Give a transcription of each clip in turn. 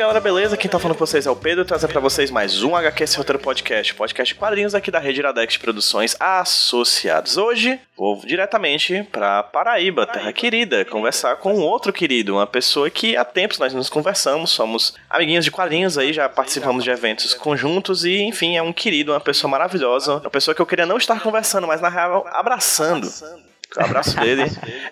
galera, beleza? Quem tá falando com vocês é o Pedro, trazendo pra vocês mais um HQ Sem Roteiro Podcast, podcast de quadrinhos aqui da Rede Iradex Produções Associados. Hoje vou diretamente pra Paraíba, terra querida, conversar com um outro querido, uma pessoa que há tempos nós nos conversamos, somos amiguinhos de quadrinhos aí, já participamos de eventos conjuntos e, enfim, é um querido, uma pessoa maravilhosa, uma pessoa que eu queria não estar conversando, mas na real abraçando. O abraço dele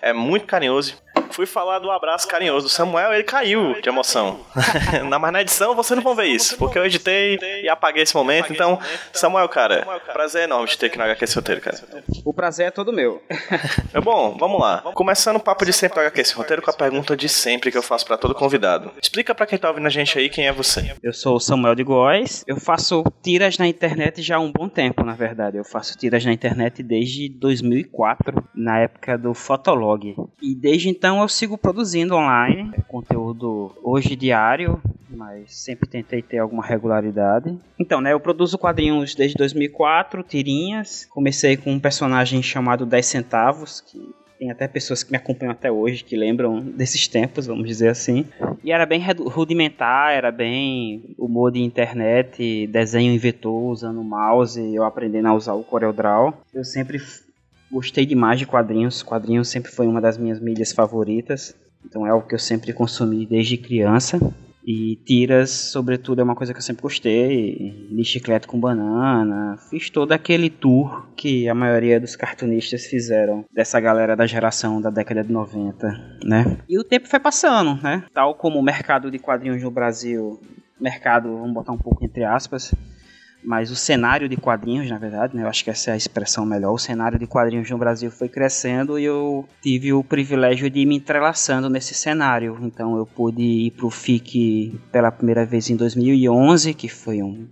é muito carinhoso. Fui falar do abraço carinhoso do Samuel, ele caiu de emoção. na, mas na edição vocês não vão ver isso, porque eu editei e apaguei esse momento. Então, Samuel, cara, prazer enorme de ter aqui no HQ Roteiro, cara. O prazer é todo meu. É bom, vamos lá. Começando o papo de sempre do HQ Roteiro com a pergunta de sempre que eu faço pra todo convidado. Explica pra quem tá ouvindo a gente aí quem é você. Eu sou o Samuel de Góes. Eu faço tiras na internet já há um bom tempo, na verdade. Eu faço tiras na internet desde 2004, na época do Fotolog. E desde então eu sigo produzindo online, é conteúdo hoje diário, mas sempre tentei ter alguma regularidade. Então, né, eu produzo quadrinhos desde 2004, tirinhas. Comecei com um personagem chamado 10 centavos, que tem até pessoas que me acompanham até hoje que lembram desses tempos, vamos dizer assim. E era bem rudimentar, era bem humor de internet, desenho em vetor, usando mouse, eu aprendendo a usar o CorelDRAW. Eu sempre gostei demais de quadrinhos, quadrinhos sempre foi uma das minhas mídias favoritas. Então é algo que eu sempre consumi desde criança. E tiras, sobretudo, é uma coisa que eu sempre gostei. Li chiclete com banana. Fiz todo aquele tour que a maioria dos cartunistas fizeram dessa galera da geração da década de 90, né? E o tempo foi passando, né? Tal como o mercado de quadrinhos no Brasil, mercado, vamos botar um pouco entre aspas, mas o cenário de quadrinhos, na verdade, né, eu acho que essa é a expressão melhor, o cenário de quadrinhos no Brasil foi crescendo e eu tive o privilégio de ir me entrelaçando nesse cenário. Então eu pude ir pro FIC pela primeira vez em 2011, que foi um,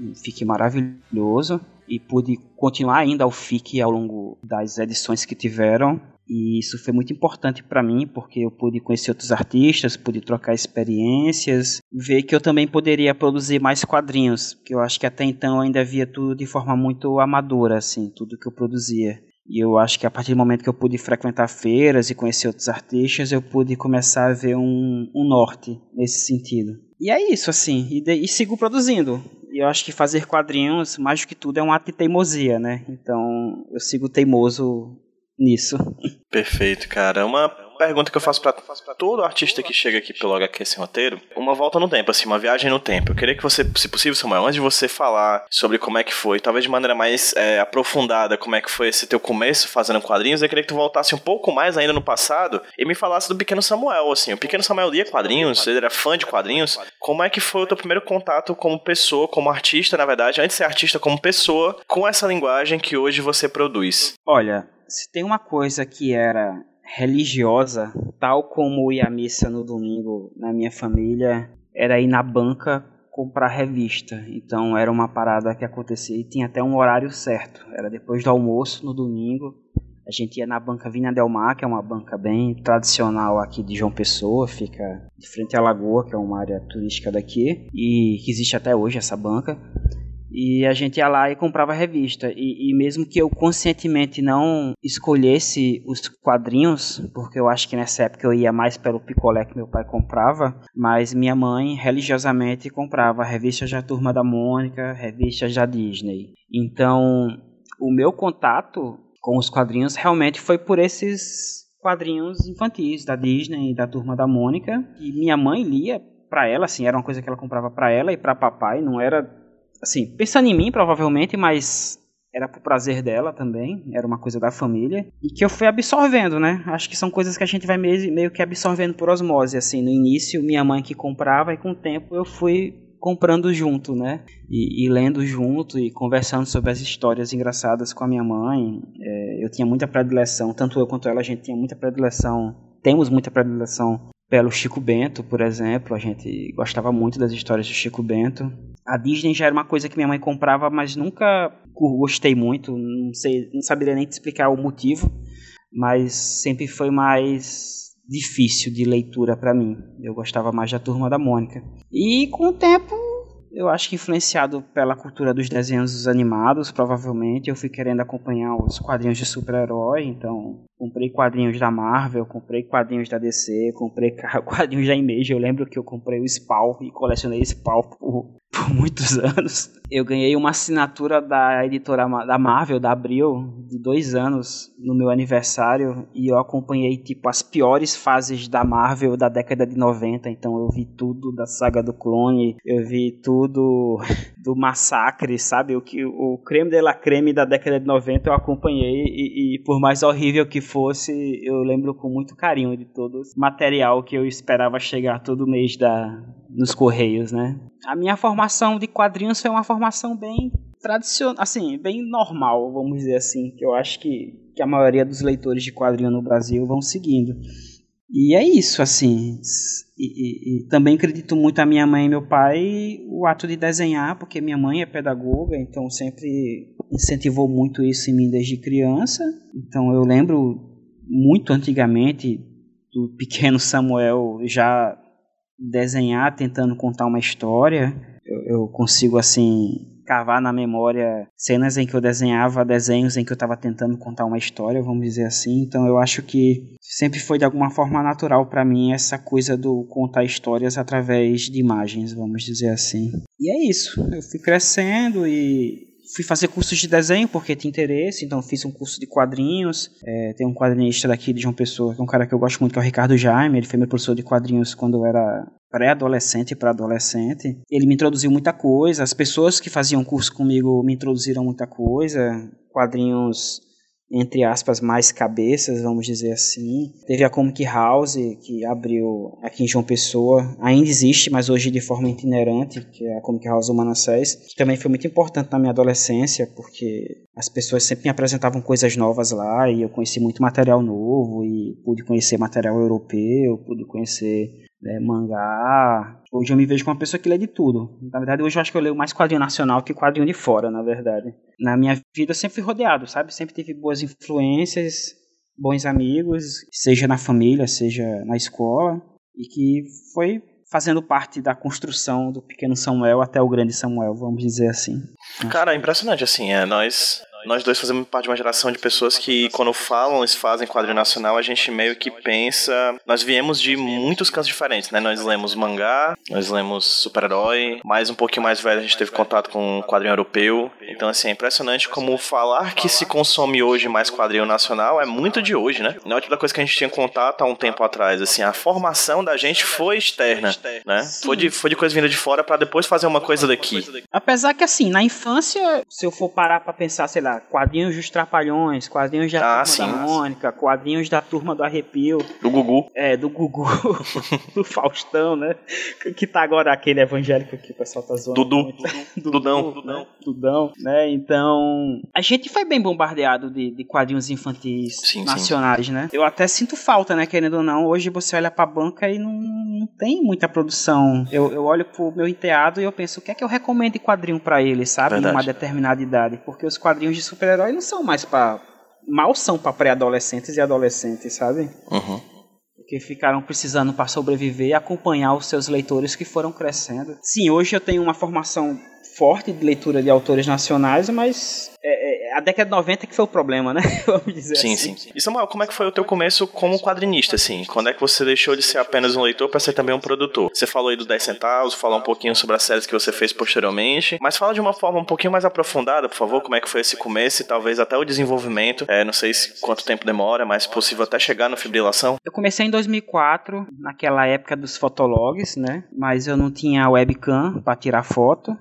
um FIC maravilhoso, e pude continuar ainda ao FIC ao longo das edições que tiveram. E isso foi muito importante para mim, porque eu pude conhecer outros artistas, pude trocar experiências, ver que eu também poderia produzir mais quadrinhos, que eu acho que até então eu ainda via tudo de forma muito amadora, assim, tudo que eu produzia. E eu acho que a partir do momento que eu pude frequentar feiras e conhecer outros artistas, eu pude começar a ver um, um norte nesse sentido. E é isso, assim, e, de- e sigo produzindo. E eu acho que fazer quadrinhos, mais do que tudo, é um ato de teimosia, né? Então eu sigo teimoso nisso. Perfeito, cara. Uma pergunta que eu faço pra todo artista que chega aqui pelo HQ Sem Roteiro, uma volta no tempo, assim, uma viagem no tempo. Eu queria que você, se possível, Samuel, antes de você falar sobre como é que foi, talvez de maneira mais é, aprofundada, como é que foi esse teu começo fazendo quadrinhos, eu queria que tu voltasse um pouco mais ainda no passado e me falasse do Pequeno Samuel, assim. O Pequeno Samuel lia quadrinhos, ele era fã de quadrinhos. Como é que foi o teu primeiro contato como pessoa, como artista, na verdade, antes de ser artista como pessoa, com essa linguagem que hoje você produz? Olha, se tem uma coisa que era religiosa, tal como ir à missa no domingo na minha família, era ir na banca comprar revista. Então era uma parada que acontecia e tinha até um horário certo. Era depois do almoço no domingo. A gente ia na banca Vina Del Mar, que é uma banca bem tradicional aqui de João Pessoa, fica de frente à lagoa, que é uma área turística daqui, e que existe até hoje essa banca. E a gente ia lá e comprava revista. E, e mesmo que eu conscientemente não escolhesse os quadrinhos, porque eu acho que nessa época eu ia mais pelo picolé que meu pai comprava, mas minha mãe religiosamente comprava revistas da Turma da Mônica, revistas da Disney. Então, o meu contato com os quadrinhos realmente foi por esses quadrinhos infantis da Disney da Turma da Mônica. E minha mãe lia para ela, assim, era uma coisa que ela comprava para ela e para papai, não era assim, pensando em mim provavelmente, mas era pro prazer dela também, era uma coisa da família, e que eu fui absorvendo, né? Acho que são coisas que a gente vai meio, meio que absorvendo por osmose, assim, no início minha mãe que comprava e com o tempo eu fui comprando junto, né? E, e lendo junto e conversando sobre as histórias engraçadas com a minha mãe. É, eu tinha muita predileção, tanto eu quanto ela, a gente tinha muita predileção, temos muita predileção pelo Chico Bento, por exemplo. A gente gostava muito das histórias do Chico Bento. A Disney já era uma coisa que minha mãe comprava, mas nunca gostei muito. Não sei, não saberia nem te explicar o motivo, mas sempre foi mais difícil de leitura para mim. Eu gostava mais da Turma da Mônica. E com o tempo eu acho que influenciado pela cultura dos desenhos animados, provavelmente, eu fui querendo acompanhar os quadrinhos de super-herói, então comprei quadrinhos da Marvel, comprei quadrinhos da DC, comprei quadrinhos da Image. Eu lembro que eu comprei o Spawn e colecionei Spawn por, por muitos anos. Eu ganhei uma assinatura da editora da Marvel, da Abril, de dois anos no meu aniversário e eu acompanhei tipo as piores fases da Marvel da década de 90. Então eu vi tudo da saga do clone, eu vi tudo do massacre, sabe? O que o creme de la creme da década de 90 eu acompanhei e, e por mais horrível que fosse, eu lembro com muito carinho de todo o material que eu esperava chegar todo mês da, nos Correios, né? A minha formação de quadrinhos foi uma formação bem tradicional, assim, bem normal, vamos dizer assim, que eu acho que, que a maioria dos leitores de quadrinho no Brasil vão seguindo. E é isso, assim. E, e, e, também acredito muito a minha mãe e meu pai o ato de desenhar, porque minha mãe é pedagoga, então sempre incentivou muito isso em mim desde criança. Então eu lembro muito antigamente do pequeno Samuel já desenhar, tentando contar uma história. Eu, consigo assim cavar na memória cenas em que eu desenhava desenhos em que eu estava tentando contar uma história, vamos dizer assim. Então eu acho que sempre foi de alguma forma natural para mim essa coisa do contar histórias através de imagens, vamos dizer assim. E é isso. Eu fui crescendo e fui fazer cursos de desenho porque tinha interesse, então fiz um curso de quadrinhos. É, tem um quadrinista daqui de João Pessoa, que é um cara que eu gosto muito, que é o Ricardo Jaime. Ele foi meu professor de quadrinhos quando eu era pré-adolescente para adolescente. Ele me introduziu muita coisa. As pessoas que faziam curso comigo me introduziram muita coisa. Quadrinhos entre aspas, mais cabeças, vamos dizer assim. Teve a Comic House, que abriu aqui em João Pessoa, ainda existe, mas hoje de forma itinerante, que é a Comic House do Manassés, que também foi muito importante na minha adolescência, porque as pessoas sempre me apresentavam coisas novas lá, e eu conheci muito material novo, e pude conhecer material europeu, pude conhecer né, mangá. Hoje eu me vejo como uma pessoa que lê de tudo. Na verdade, hoje eu acho que eu leio mais quadrinho nacional que quadrinho de fora, na verdade. Na minha vida eu sempre fui rodeado, sabe? Sempre tive boas influências, bons amigos, seja na família, seja na escola, e que foi fazendo parte da construção do pequeno Samuel até o grande Samuel, vamos dizer assim. Cara, é impressionante, assim, é, nós nós dois fazemos parte de uma geração de pessoas que, quando falam e fazem quadrinho nacional, a gente meio que pensa. Nós viemos de muitos cantos diferentes, né? Nós lemos mangá, nós lemos super-herói, mais um pouquinho mais velho a gente teve contato com quadrinho europeu. Então, assim, é impressionante como falar que se consome hoje mais quadrinho nacional é muito de hoje, né? Não é tipo da coisa que a gente tinha contato há um tempo atrás. Assim, a formação da gente foi externa, né? Foi de, foi de coisa vinda de fora para depois fazer uma coisa daqui. Apesar que, assim, na infância, se eu for parar pra pensar, sei lá, quadrinhos dos Trapalhões, quadrinhos da ah, Turma sim, da Mônica, quadrinhos da Turma do Arrepio. Do Gugu. É, do Gugu. do Faustão, né? Que tá agora aquele evangélico que o pessoal tá zoando. Dudu. Muito. Dudão. Dudão. Né? Dudão, né? Então, a gente foi bem bombardeado de, de quadrinhos infantis sim, nacionais, sim. né? Eu até sinto falta, né? Querendo ou não, hoje você olha pra banca e não, não tem muita produção. Eu, eu olho pro meu enteado e eu penso, o que é que eu recomendo de quadrinho para ele, sabe? Verdade. Numa determinada idade. Porque os quadrinhos de super-herói não são mais para mal são para pré-adolescentes e adolescentes, sabe? Uhum. Que ficaram precisando para sobreviver e acompanhar os seus leitores que foram crescendo. Sim, hoje eu tenho uma formação forte de leitura de autores nacionais, mas é, década de 90 que foi o problema, né? Vamos dizer sim, assim. Sim, E Samuel, como é que foi o teu começo como quadrinista, assim? Quando é que você deixou de ser apenas um leitor para ser também um produtor? Você falou aí do 10 centavos, falou um pouquinho sobre as séries que você fez posteriormente, mas fala de uma forma um pouquinho mais aprofundada, por favor, como é que foi esse começo e talvez até o desenvolvimento. É, não sei se quanto tempo demora, mas possível até chegar no fibrilação. Eu comecei em 2004, naquela época dos fotologs, né? Mas eu não tinha webcam para tirar foto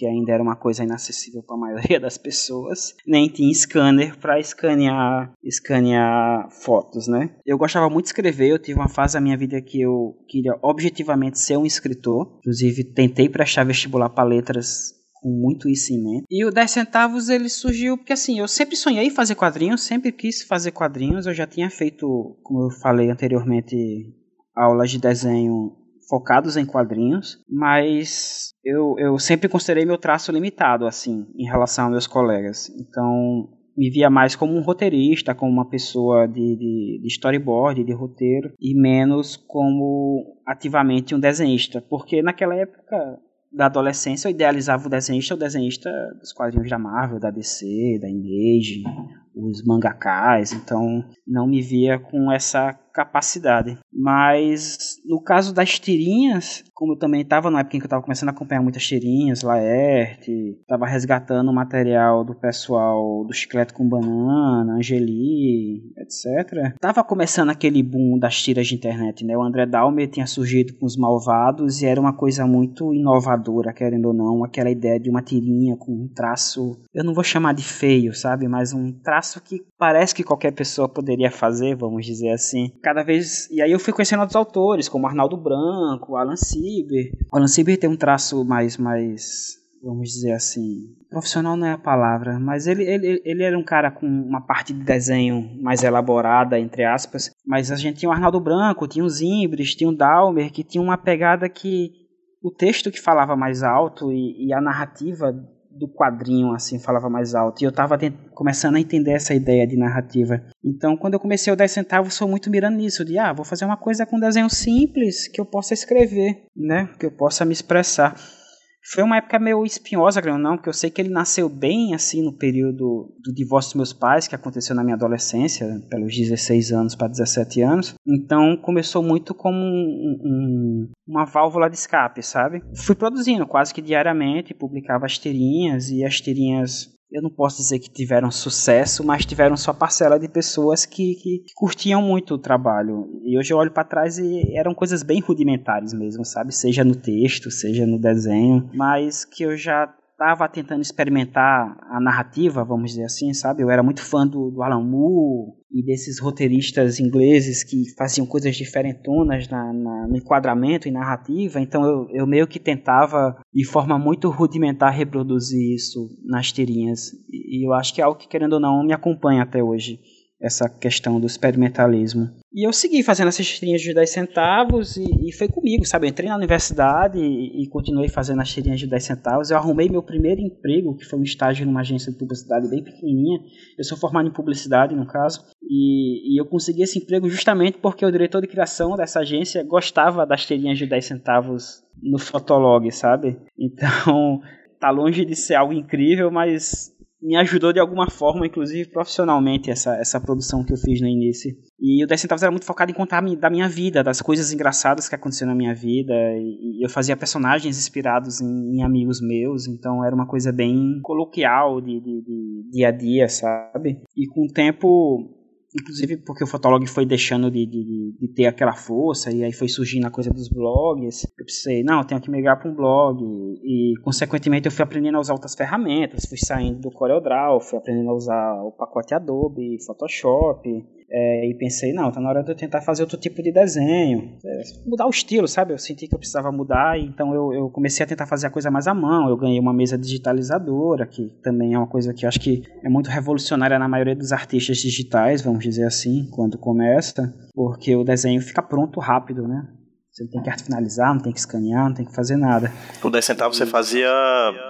porque ainda era uma coisa inacessível para a maioria das pessoas, nem tinha scanner para escanear, escanear fotos, né? Eu gostava muito de escrever, eu tive uma fase da minha vida que eu queria objetivamente ser um escritor, inclusive tentei prestar vestibular para letras com muito isso em mente. E o 10 centavos ele surgiu porque assim, eu sempre sonhei em fazer quadrinhos, sempre quis fazer quadrinhos, eu já tinha feito, como eu falei anteriormente, aulas de desenho focados em quadrinhos, mas eu, eu sempre considerei meu traço limitado, assim, em relação aos meus colegas. Então, me via mais como um roteirista, como uma pessoa de, de, de storyboard, de roteiro, e menos como ativamente um desenhista, porque naquela época da adolescência eu idealizava o desenhista, o desenhista dos quadrinhos da Marvel, da DC, da Image, os mangakás, então não me via com essa capacidade. Mas no caso das tirinhas, como eu também estava na época em que eu estava começando a acompanhar muitas tirinhas, Laerte, estava resgatando o material do pessoal do Chiclete com Banana, Angeli, etc. Tava começando aquele boom das tiras de internet, né? O André Dalmer tinha surgido com os Malvados e era uma coisa muito inovadora, querendo ou não, aquela ideia de uma tirinha com um traço, eu não vou chamar de feio, sabe? Mas um traço que parece que qualquer pessoa poderia fazer, vamos dizer assim cada vez. E aí eu fui conhecendo outros autores, como Arnaldo Branco, Alan Sieber. O Alan Sieber tem um traço mais, mais vamos dizer assim, profissional não é a palavra, mas ele, ele, ele era um cara com uma parte de desenho mais elaborada, entre aspas, mas a gente tinha o Arnaldo Branco, tinha o Zimbres, tinha o Dalmer, que tinha uma pegada que o texto que falava mais alto e, e a narrativa do quadrinho, assim, falava mais alto. E eu estava começando a entender essa ideia de narrativa. Então, quando eu comecei o 10 centavos, sou muito mirando nisso, de, ah, vou fazer uma coisa com desenho simples, que eu possa escrever, né, que eu possa me expressar. Foi uma época meio espinhosa, não, porque eu sei que ele nasceu bem assim no período do divórcio dos meus pais, que aconteceu na minha adolescência, pelos 16 anos para 17 anos. Então começou muito como um, um, uma válvula de escape, sabe? Fui produzindo quase que diariamente, publicava as tirinhas e as tirinhas eu não posso dizer que tiveram sucesso, mas tiveram sua parcela de pessoas que, que curtiam muito o trabalho. E hoje eu olho para trás e eram coisas bem rudimentares mesmo, sabe? Seja no texto, seja no desenho, mas que eu já estava tentando experimentar a narrativa, vamos dizer assim, sabe? Eu era muito fã do, do Alan Moore e desses roteiristas ingleses que faziam coisas diferentonas na, na, no enquadramento e narrativa, então eu, eu meio que tentava, de forma muito rudimentar, reproduzir isso nas tirinhas. E, e eu acho que é algo que, querendo ou não, me acompanha até hoje essa questão do experimentalismo. E eu segui fazendo essas tirinhas de 10 centavos e, e foi comigo, sabe? Eu entrei na universidade e, e, continuei fazendo as tirinhas de 10 centavos. Eu arrumei meu primeiro emprego, que foi um estágio numa agência de publicidade bem pequenininha. Eu sou formado em publicidade, no caso. E, e eu consegui esse emprego justamente porque o diretor de criação dessa agência gostava das tirinhas de 10 centavos no Fotolog, sabe? Então, tá longe de ser algo incrível, mas me ajudou de alguma forma, inclusive profissionalmente, essa, essa produção que eu fiz no início. E o 10 centavos era muito focado em contar da minha vida, das coisas engraçadas que aconteceram na minha vida. E eu fazia personagens inspirados em, em amigos meus, então era uma coisa bem coloquial de, de, de dia a dia, sabe? E com o tempo inclusive porque o Fotolog foi deixando de, de, de, ter aquela força e aí foi surgindo a coisa dos blogs. Eu pensei, não, eu tenho que migrar para um blog e, consequentemente, eu fui aprendendo a usar outras ferramentas. Fui saindo do CorelDRAW, fui aprendendo a usar o pacote Adobe, Photoshop. É, e pensei, não, tá na hora de eu tentar fazer outro tipo de desenho, é, mudar o estilo, sabe? Eu senti que eu precisava mudar, então eu, eu, comecei a tentar fazer a coisa mais à mão. Eu ganhei uma mesa digitalizadora, que também é uma coisa que eu acho que é muito revolucionária na maioria dos artistas digitais, vamos dizer assim, quando começa, porque o desenho fica pronto rápido, né? Você não tem que arte finalizar, não tem que escanear, não tem que fazer nada. O 10 centavos você fazia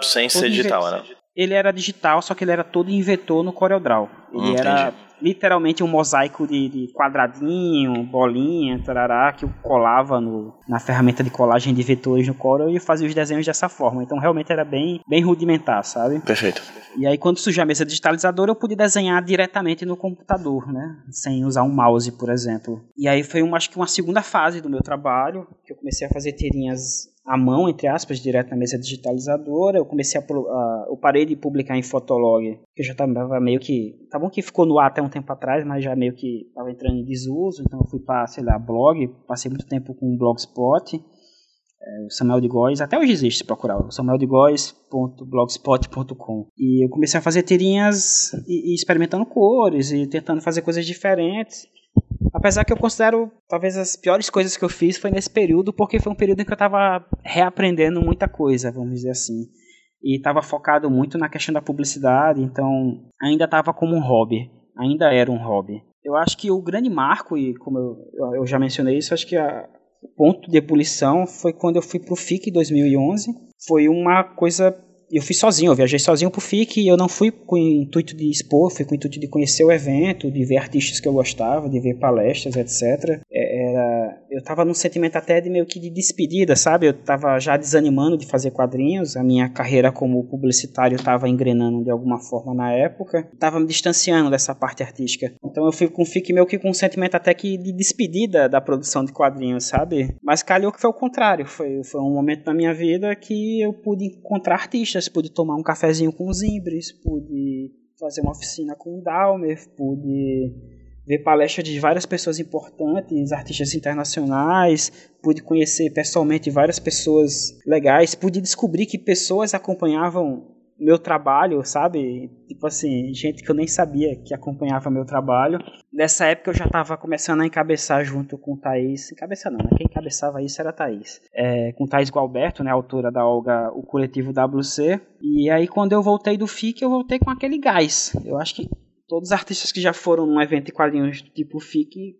sem ser digital, né? Ele era digital, só que ele era todo em vetor no CorelDRAW. Ele hum, era entendi literalmente um mosaico de, de quadradinho, bolinha, tarará, que eu colava no, na ferramenta de colagem de vetores no Corel e fazia os desenhos dessa forma. Então realmente era bem, bem rudimentar, sabe? Perfeito. E aí quando surgiu a mesa digitalizadora eu pude desenhar diretamente no computador, né? Sem usar um mouse, por exemplo. E aí foi uma, acho que uma segunda fase do meu trabalho, que eu comecei a fazer tirinhas à mão, entre aspas, direto na mesa digitalizadora. Eu comecei a, a eu parei de publicar em Fotolog, que já estava meio que, tá bom que ficou no ar até um tempo atrás, mas já meio que estava entrando em desuso, então eu fui para, sei lá, blog, passei muito tempo com o Blogspot, é, o Samuel de Góes, até hoje existe se procurar, o samueldegóes.blogspot.com. E eu comecei a fazer tirinhas e, e experimentando cores e tentando fazer coisas diferentes. Apesar que eu considero, talvez as piores coisas que eu fiz foi nesse período, porque foi um período em que eu estava reaprendendo muita coisa, vamos dizer assim. E estava focado muito na questão da publicidade, então ainda estava como um hobby, ainda era um hobby. Eu acho que o grande marco, e como eu, eu já mencionei isso, acho que a, o ponto de ebulição foi quando eu fui para o FIC em 2011. Foi uma coisa eu fui sozinho, eu viajei sozinho pro FIC e eu não fui com o intuito de expor, fui com o intuito de conhecer o evento, de ver artistas que eu gostava, de ver palestras, etc. É, era, eu tava num sentimento até de meio que de despedida, sabe? Eu tava já desanimando de fazer quadrinhos, a minha carreira como publicitário tava engrenando de alguma forma na época, tava me distanciando dessa parte artística. Então eu fui com o FIC meio que com um sentimento até que de despedida da produção de quadrinhos, sabe? Mas calhou que foi o contrário, foi, foi um momento na minha vida que eu pude encontrar artistas, pude tomar um cafezinho com os Imbres, pude fazer uma oficina com o Dalmer, pude ver palestras de várias pessoas importantes, artistas internacionais, pude conhecer pessoalmente várias pessoas legais, pude descobrir que pessoas acompanhavam meu trabalho, sabe? Tipo assim, gente que eu nem sabia que acompanhava meu trabalho. Nessa época eu já estava começando a encabeçar junto com Thaís. Encabeçar não, né? Quem encabeçava isso era Thaís. É, com Thaís Gualberto, né? Autora da Olga, o coletivo WC. E aí quando eu voltei do FIC, eu voltei com aquele gás. Eu acho que todos os artistas que já foram num evento de quadrinhos tipo FIC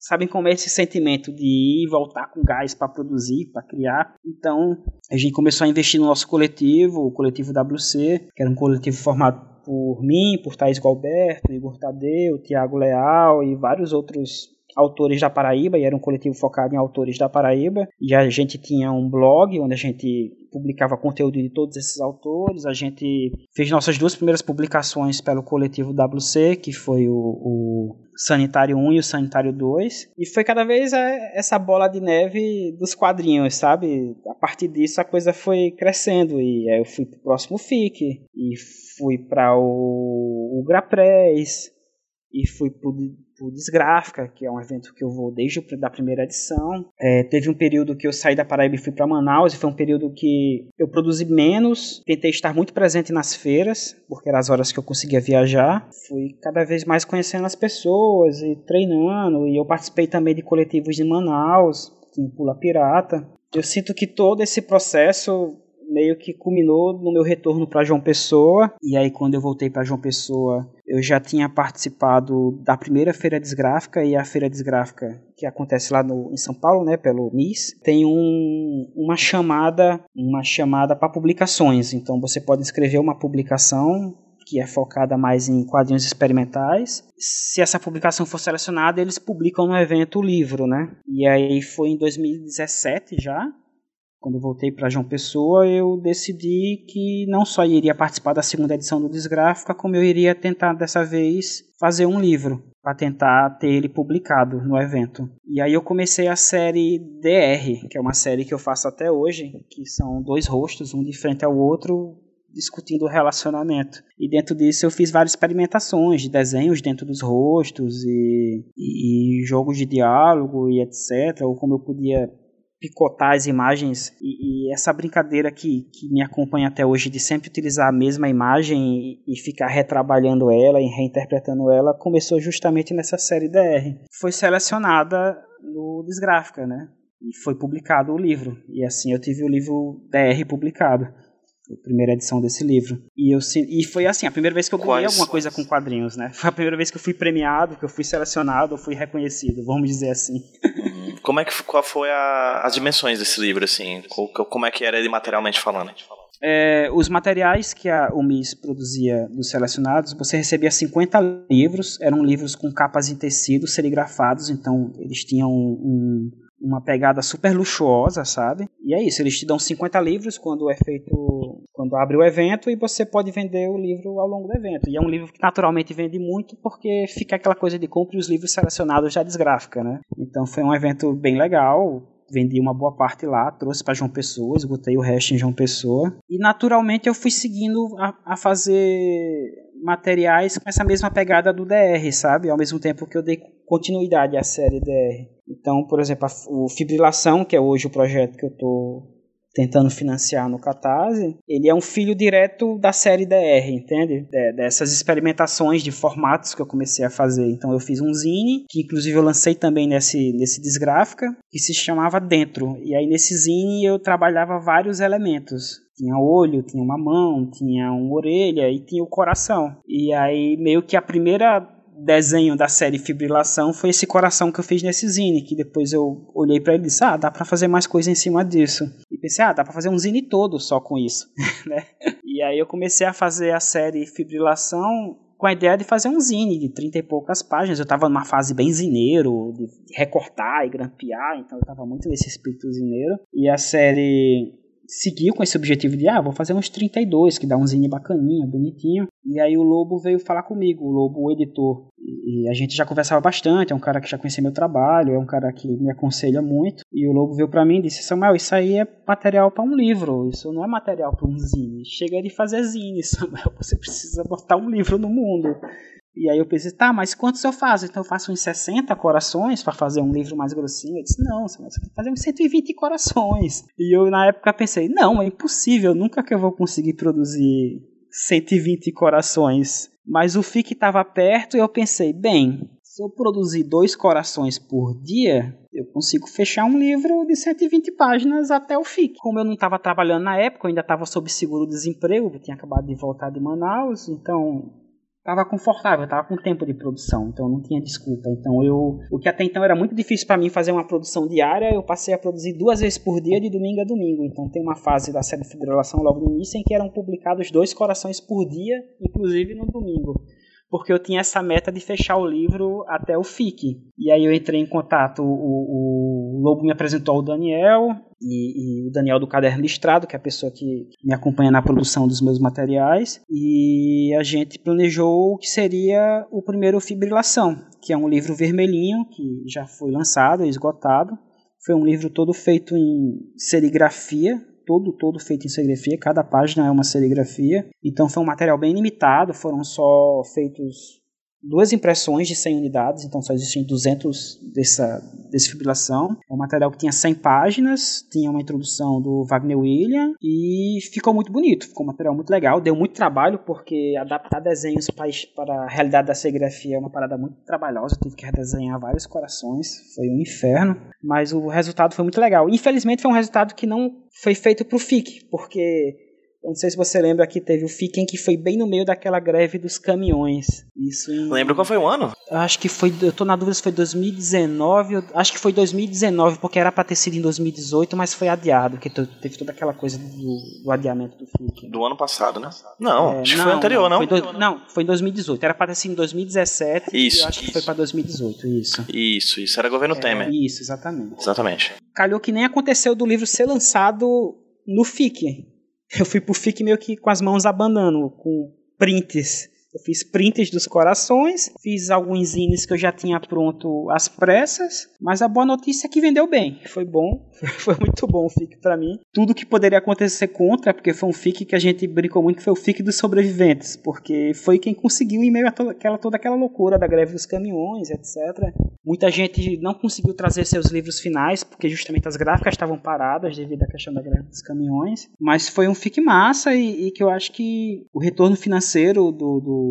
sabem como é esse sentimento de ir voltar com gás para produzir, para criar. Então, a gente começou a investir no nosso coletivo, o coletivo WC, que era um coletivo formado por mim, por Thaís Galberto, Igor Tadeu, Tiago Leal e vários outros autores da Paraíba, e era um coletivo focado em autores da Paraíba. E a gente tinha um blog onde a gente publicava conteúdo de todos esses autores. A gente fez nossas duas primeiras publicações pelo coletivo WC, que foi o, o Sanitário 1 e o Sanitário 2. E foi cada vez é, essa bola de neve dos quadrinhos, sabe? A partir disso a coisa foi crescendo. E aí eu fui pro próximo FIC, e fui para o, o Grapress, e fui pro Desgráfica, que é um evento que eu vou desde a primeira edição. É, teve um período que eu saí da Paraíba e fui para Manaus, e foi um período que eu produzi menos, tentei estar muito presente nas feiras, porque eram as horas que eu conseguia viajar. Fui cada vez mais conhecendo as pessoas e treinando, e eu participei também de coletivos de Manaus, em Pula Pirata. Eu sinto que todo esse processo meio que culminou no meu retorno para João Pessoa. E aí, quando eu voltei para João Pessoa, eu já tinha participado da primeira Feira Desgráfica e a Feira Desgráfica que acontece lá no, em São Paulo, né, pelo MIS, tem um, uma chamada, uma chamada para publicações. Então, você pode escrever uma publicação que é focada mais em quadrinhos experimentais. Se essa publicação for selecionada, eles publicam no evento o livro, né? E aí foi em 2017 já, quando voltei para João Pessoa, eu decidi que não só iria participar da segunda edição do Desgráfica, como eu iria tentar dessa vez fazer um livro para tentar ter ele publicado no evento. E aí eu comecei a série DR, que é uma série que eu faço até hoje, que são dois rostos, um de frente ao outro, discutindo o relacionamento. E dentro disso eu fiz várias experimentações de desenhos dentro dos rostos e, e jogos de diálogo e etc. Ou como eu podia picotar as imagens e, e, essa brincadeira que, que me acompanha até hoje de sempre utilizar a mesma imagem e, e, ficar retrabalhando ela e reinterpretando ela começou justamente nessa série DR. Foi selecionada no Desgráfica, né? E foi publicado o livro. E assim eu tive o livro DR publicado a primeira edição desse livro. E, eu, e foi assim, a primeira vez que eu ganhei alguma coisa com quadrinhos, né? Foi a primeira vez que eu fui premiado, que eu fui selecionado, eu fui reconhecido, vamos dizer assim. Uhum. Como é que qual foi a, as dimensões desse livro, assim? Como é que era ele materialmente falando? É, os materiais que a, o MIS produzia dos selecionados, você recebia 50 livros, eram livros com capas em tecido, serigrafados, então eles tinham um, um uma pegada super luxuosa, sabe? E é isso, eles te dão 50 livros quando é feito, quando abre o evento e você pode vender o livro ao longo do evento. E é um livro que naturalmente vende muito porque fica aquela coisa de compre os livros selecionados já desgráfica, né? Então foi um evento bem legal, vendi uma boa parte lá, trouxe para João Pessoa, esgotei o resto em João Pessoa. E naturalmente eu fui seguindo a, a fazer materiais com essa mesma pegada do DR, sabe? Ao mesmo tempo que eu dei continuidade à série DR. Então, por exemplo, o Fibrilação, que é hoje o projeto que eu estou tentando financiar no Catarse, ele é um filho direto da série DR, entende? dessas experimentações de formatos que eu comecei a fazer. Então eu fiz um zine, que inclusive eu lancei também nesse, nesse Desgráfica, que se chamava Dentro. E aí nesse zine eu trabalhava vários elementos. Tinha olho, tinha uma mão, tinha uma orelha e tinha o coração. E aí meio que a primeira desenho da série Fibrilação foi esse coração que eu fiz nesse zine, que depois eu olhei para ele e disse, ah, dá para fazer mais coisa em cima disso. E pensei, ah, dá para fazer um zine todo só com isso, né? E aí eu comecei a fazer a série Fibrilação com a ideia de fazer um zine de 30 e poucas páginas. Eu estava numa fase bem zineiro, de recortar e grampear, então eu estava muito nesse espírito zineiro. E a série seguiu com esse objetivo de, ah, vou fazer uns 32, que dá um zine bacaninha, bonitinho. E aí o Lobo veio falar comigo, o Lobo, o editor. E, a gente já conversava bastante, é um cara que já conhecia meu trabalho, é um cara que me aconselha muito. E o Lobo veio para mim e disse, Samuel, isso aí é material para um livro, isso não é material para um zine. Chega de fazer zine, Samuel, você precisa botar um livro no mundo. E aí eu pensei, tá, mas quantos eu faço? Então eu faço uns 60 corações para fazer um livro mais grossinho. Ele disse, não, você vai fazer uns 120 corações. E eu na época pensei, não, é impossível, nunca que eu vou conseguir produzir 120 corações. Mas o FIC estava perto e eu pensei, bem, se eu produzir dois corações por dia, eu consigo fechar um livro de 120 páginas até o FIC. Como eu não estava trabalhando na época, eu ainda estava sob seguro-desemprego, tinha acabado de voltar de Manaus, então estava confortável, estava com tempo de produção, então não tinha desculpa. Então eu, o que até então era muito difícil para mim fazer uma produção diária, eu passei a produzir duas vezes por dia de domingo a domingo. Então tem uma fase da série Fibrilação logo no início em que eram publicados dois corações por dia, inclusive no domingo porque eu tinha essa meta de fechar o livro até o FIC. E aí eu entrei em contato, o, o Lobo me apresentou o Daniel, e, e, o Daniel do Caderno Listrado, que é a pessoa que me acompanha na produção dos meus materiais, e a gente planejou o que seria o primeiro Fibrilação, que é um livro vermelhinho, que já foi lançado, esgotado. Foi um livro todo feito em serigrafia, todo, todo feito em serigrafia, cada página é uma serigrafia. Então foi um material bem limitado, foram só feitos duas impressões de 100 unidades, então só existem 200 dessa desfibrilação. É um material que tinha 100 páginas, tinha uma introdução do Wagner William e ficou muito bonito, ficou um material muito legal. Deu muito trabalho porque adaptar desenhos para, a realidade da serigrafia é uma parada muito trabalhosa, tive que redesenhar vários corações, foi um inferno, mas o resultado foi muito legal. Infelizmente foi um resultado que não foi feito para o FIC, porque não sei se você lembra que teve o Fiquem que foi bem no meio daquela greve dos caminhões. Isso em... Lembra qual foi o ano? Acho que foi, eu tô na dúvida se foi 2019, acho que foi 2019, porque era para ter sido em 2018, mas foi adiado, que teve toda aquela coisa do, do adiamento do Fiquem. Do ano passado, né? Não, é, acho que foi anterior, não? Foi do, não, foi em 2018. Era para ter sido em 2017 isso, e eu acho isso. que foi para 2018, isso. Isso, isso era governo é, Temer. Isso, exatamente. Exatamente. Calhou que nem aconteceu do livro ser lançado no FIC, eu fui pro FIC meio que com as mãos abanando, com prints eu fiz prints dos corações, fiz alguns zines que eu já tinha pronto às pressas, mas a boa notícia é que vendeu bem. Foi bom, foi muito bom o FIC para mim. Tudo que poderia acontecer contra, porque foi um FIC que a gente brincou muito, que foi o FIC dos sobreviventes, porque foi quem conseguiu em meio a toda aquela, toda aquela loucura da greve dos caminhões, etc. Muita gente não conseguiu trazer seus livros finais, porque justamente as gráficas estavam paradas devido à questão da greve dos caminhões, mas foi um FIC massa e, e que eu acho que o retorno financeiro do, do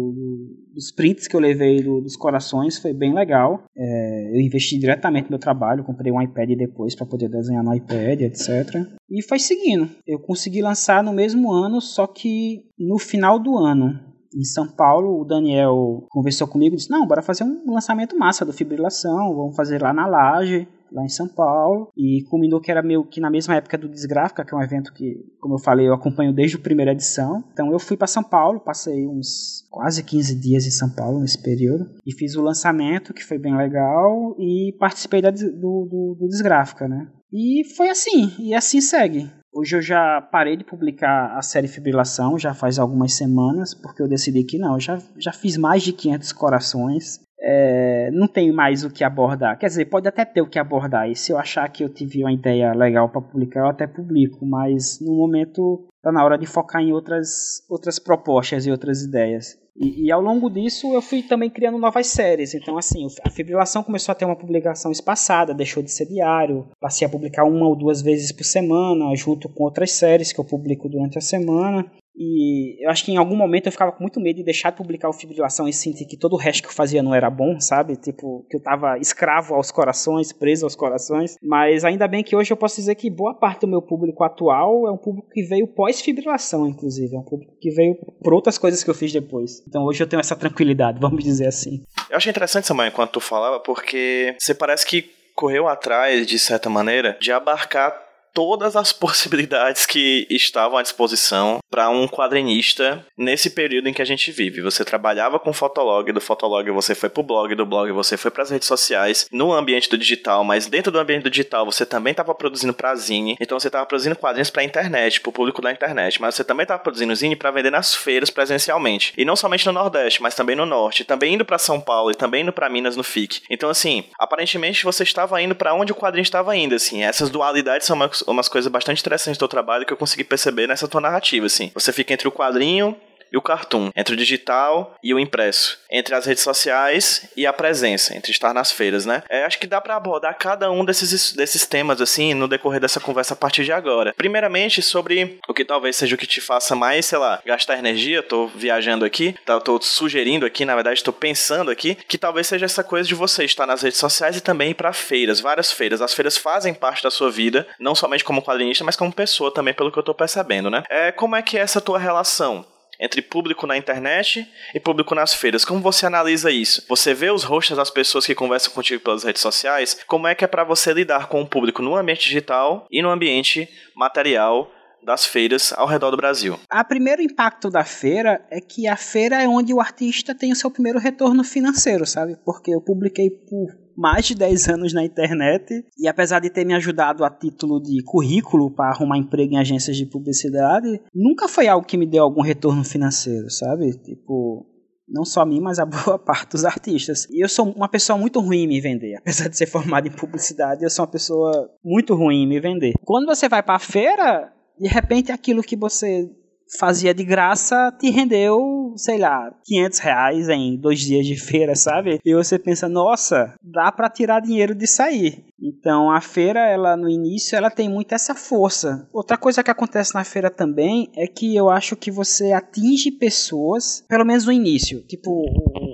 dos prints que eu levei do, dos corações foi bem legal. É, eu investi diretamente no meu trabalho, comprei um iPad depois para poder desenhar no iPad, etc. E foi seguindo. Eu consegui lançar no mesmo ano, só que no final do ano, em São Paulo, o Daniel conversou comigo e disse: Não, bora fazer um lançamento massa do Fibrilação, vamos fazer lá na laje lá em São Paulo, e culminou que era meio que na mesma época do Desgráfica, que é um evento que, como eu falei, eu acompanho desde a primeira edição. Então eu fui para São Paulo, passei uns quase 15 dias em São Paulo nesse período, e fiz o lançamento, que foi bem legal, e participei da, do, do, do Desgráfica, né? E foi assim, e assim segue. Hoje eu já parei de publicar a série Fibrilação, já faz algumas semanas, porque eu decidi que não, já, já fiz mais de 500 corações, é, não tenho mais o que abordar. Quer dizer, pode até ter o que abordar. E se eu achar que eu tive uma ideia legal para publicar, eu até publico. Mas no momento está na hora de focar em outras, outras propostas e outras ideias. E, e, ao longo disso eu fui também criando novas séries. Então, assim, a Fibrilação começou a ter uma publicação espaçada, deixou de ser diário. Passei a publicar uma ou duas vezes por semana, junto com outras séries que eu publico durante a semana. E eu acho que em algum momento eu ficava com muito medo de deixar de publicar o Fibrilação e sentir que todo o resto que eu fazia não era bom, sabe? Tipo, que eu tava escravo aos corações, preso aos corações. Mas ainda bem que hoje eu posso dizer que boa parte do meu público atual é um público que veio pós-fibrilação, inclusive. É um público que veio por outras coisas que eu fiz depois. Então hoje eu tenho essa tranquilidade, vamos dizer assim. Eu achei interessante, Samuel, enquanto tu falava, porque você parece que correu atrás, de certa maneira, de abarcar todas as possibilidades que estavam à disposição para um quadrinista nesse período em que a gente vive. Você trabalhava com Fotolog, do Fotolog você foi pro blog, do blog você foi para as redes sociais, no ambiente do digital, mas dentro do ambiente do digital você também estava produzindo pra Zine, então você estava produzindo quadrinhos para internet, para o público da internet, mas você também estava produzindo Zine para vender nas feiras presencialmente. E não somente no Nordeste, mas também no Norte, também indo para São Paulo e também indo para Minas no FIC. Então assim, aparentemente você estava indo para onde o quadrinho estava indo, assim. Essas dualidades são umas, coisas bastante interessantes do teu trabalho que eu consegui perceber nessa tua narrativa, assim. Você fica entre o quadrinho e o cartoon, entre o digital e o impresso, entre as redes sociais e a presença, entre estar nas feiras, né? É, acho que dá para abordar cada um desses, desses temas, assim, no decorrer dessa conversa a partir de agora. Primeiramente, sobre o que talvez seja o que te faça mais, sei lá, gastar energia, tô viajando aqui, tá, tô sugerindo aqui, na verdade, tô pensando aqui, que talvez seja essa coisa de você estar nas redes sociais e também ir pra feiras, várias feiras. As feiras fazem parte da sua vida, não somente como quadrinista, mas como pessoa também, pelo que eu tô percebendo, né? É, como é que é essa tua relação? Entre público na internet e público nas feiras. Como você analisa isso? Você vê os rostos das pessoas que conversam contigo pelas redes sociais? Como é que é para você lidar com o público no ambiente digital e no ambiente material das feiras ao redor do Brasil. O primeiro impacto da feira é que a feira é onde o artista tem o seu primeiro retorno financeiro, sabe? Porque eu publiquei por mais de 10 anos na internet e apesar de ter me ajudado a título de currículo para arrumar emprego em agências de publicidade, nunca foi algo que me deu algum retorno financeiro, sabe? Tipo, não só a mim, mas a boa parte dos artistas. E eu sou uma pessoa muito ruim em me vender. Apesar de ser formado em publicidade, eu sou uma pessoa muito ruim em me vender. Quando você vai para a feira, de repente aquilo que você fazia de graça te rendeu, sei lá, 500 reais em dois dias de feira, sabe? E você pensa, nossa, dá para tirar dinheiro disso aí. Então a feira, ela no início, ela tem muito essa força. Outra coisa que acontece na feira também é que eu acho que você atinge pessoas, pelo menos no início. Tipo,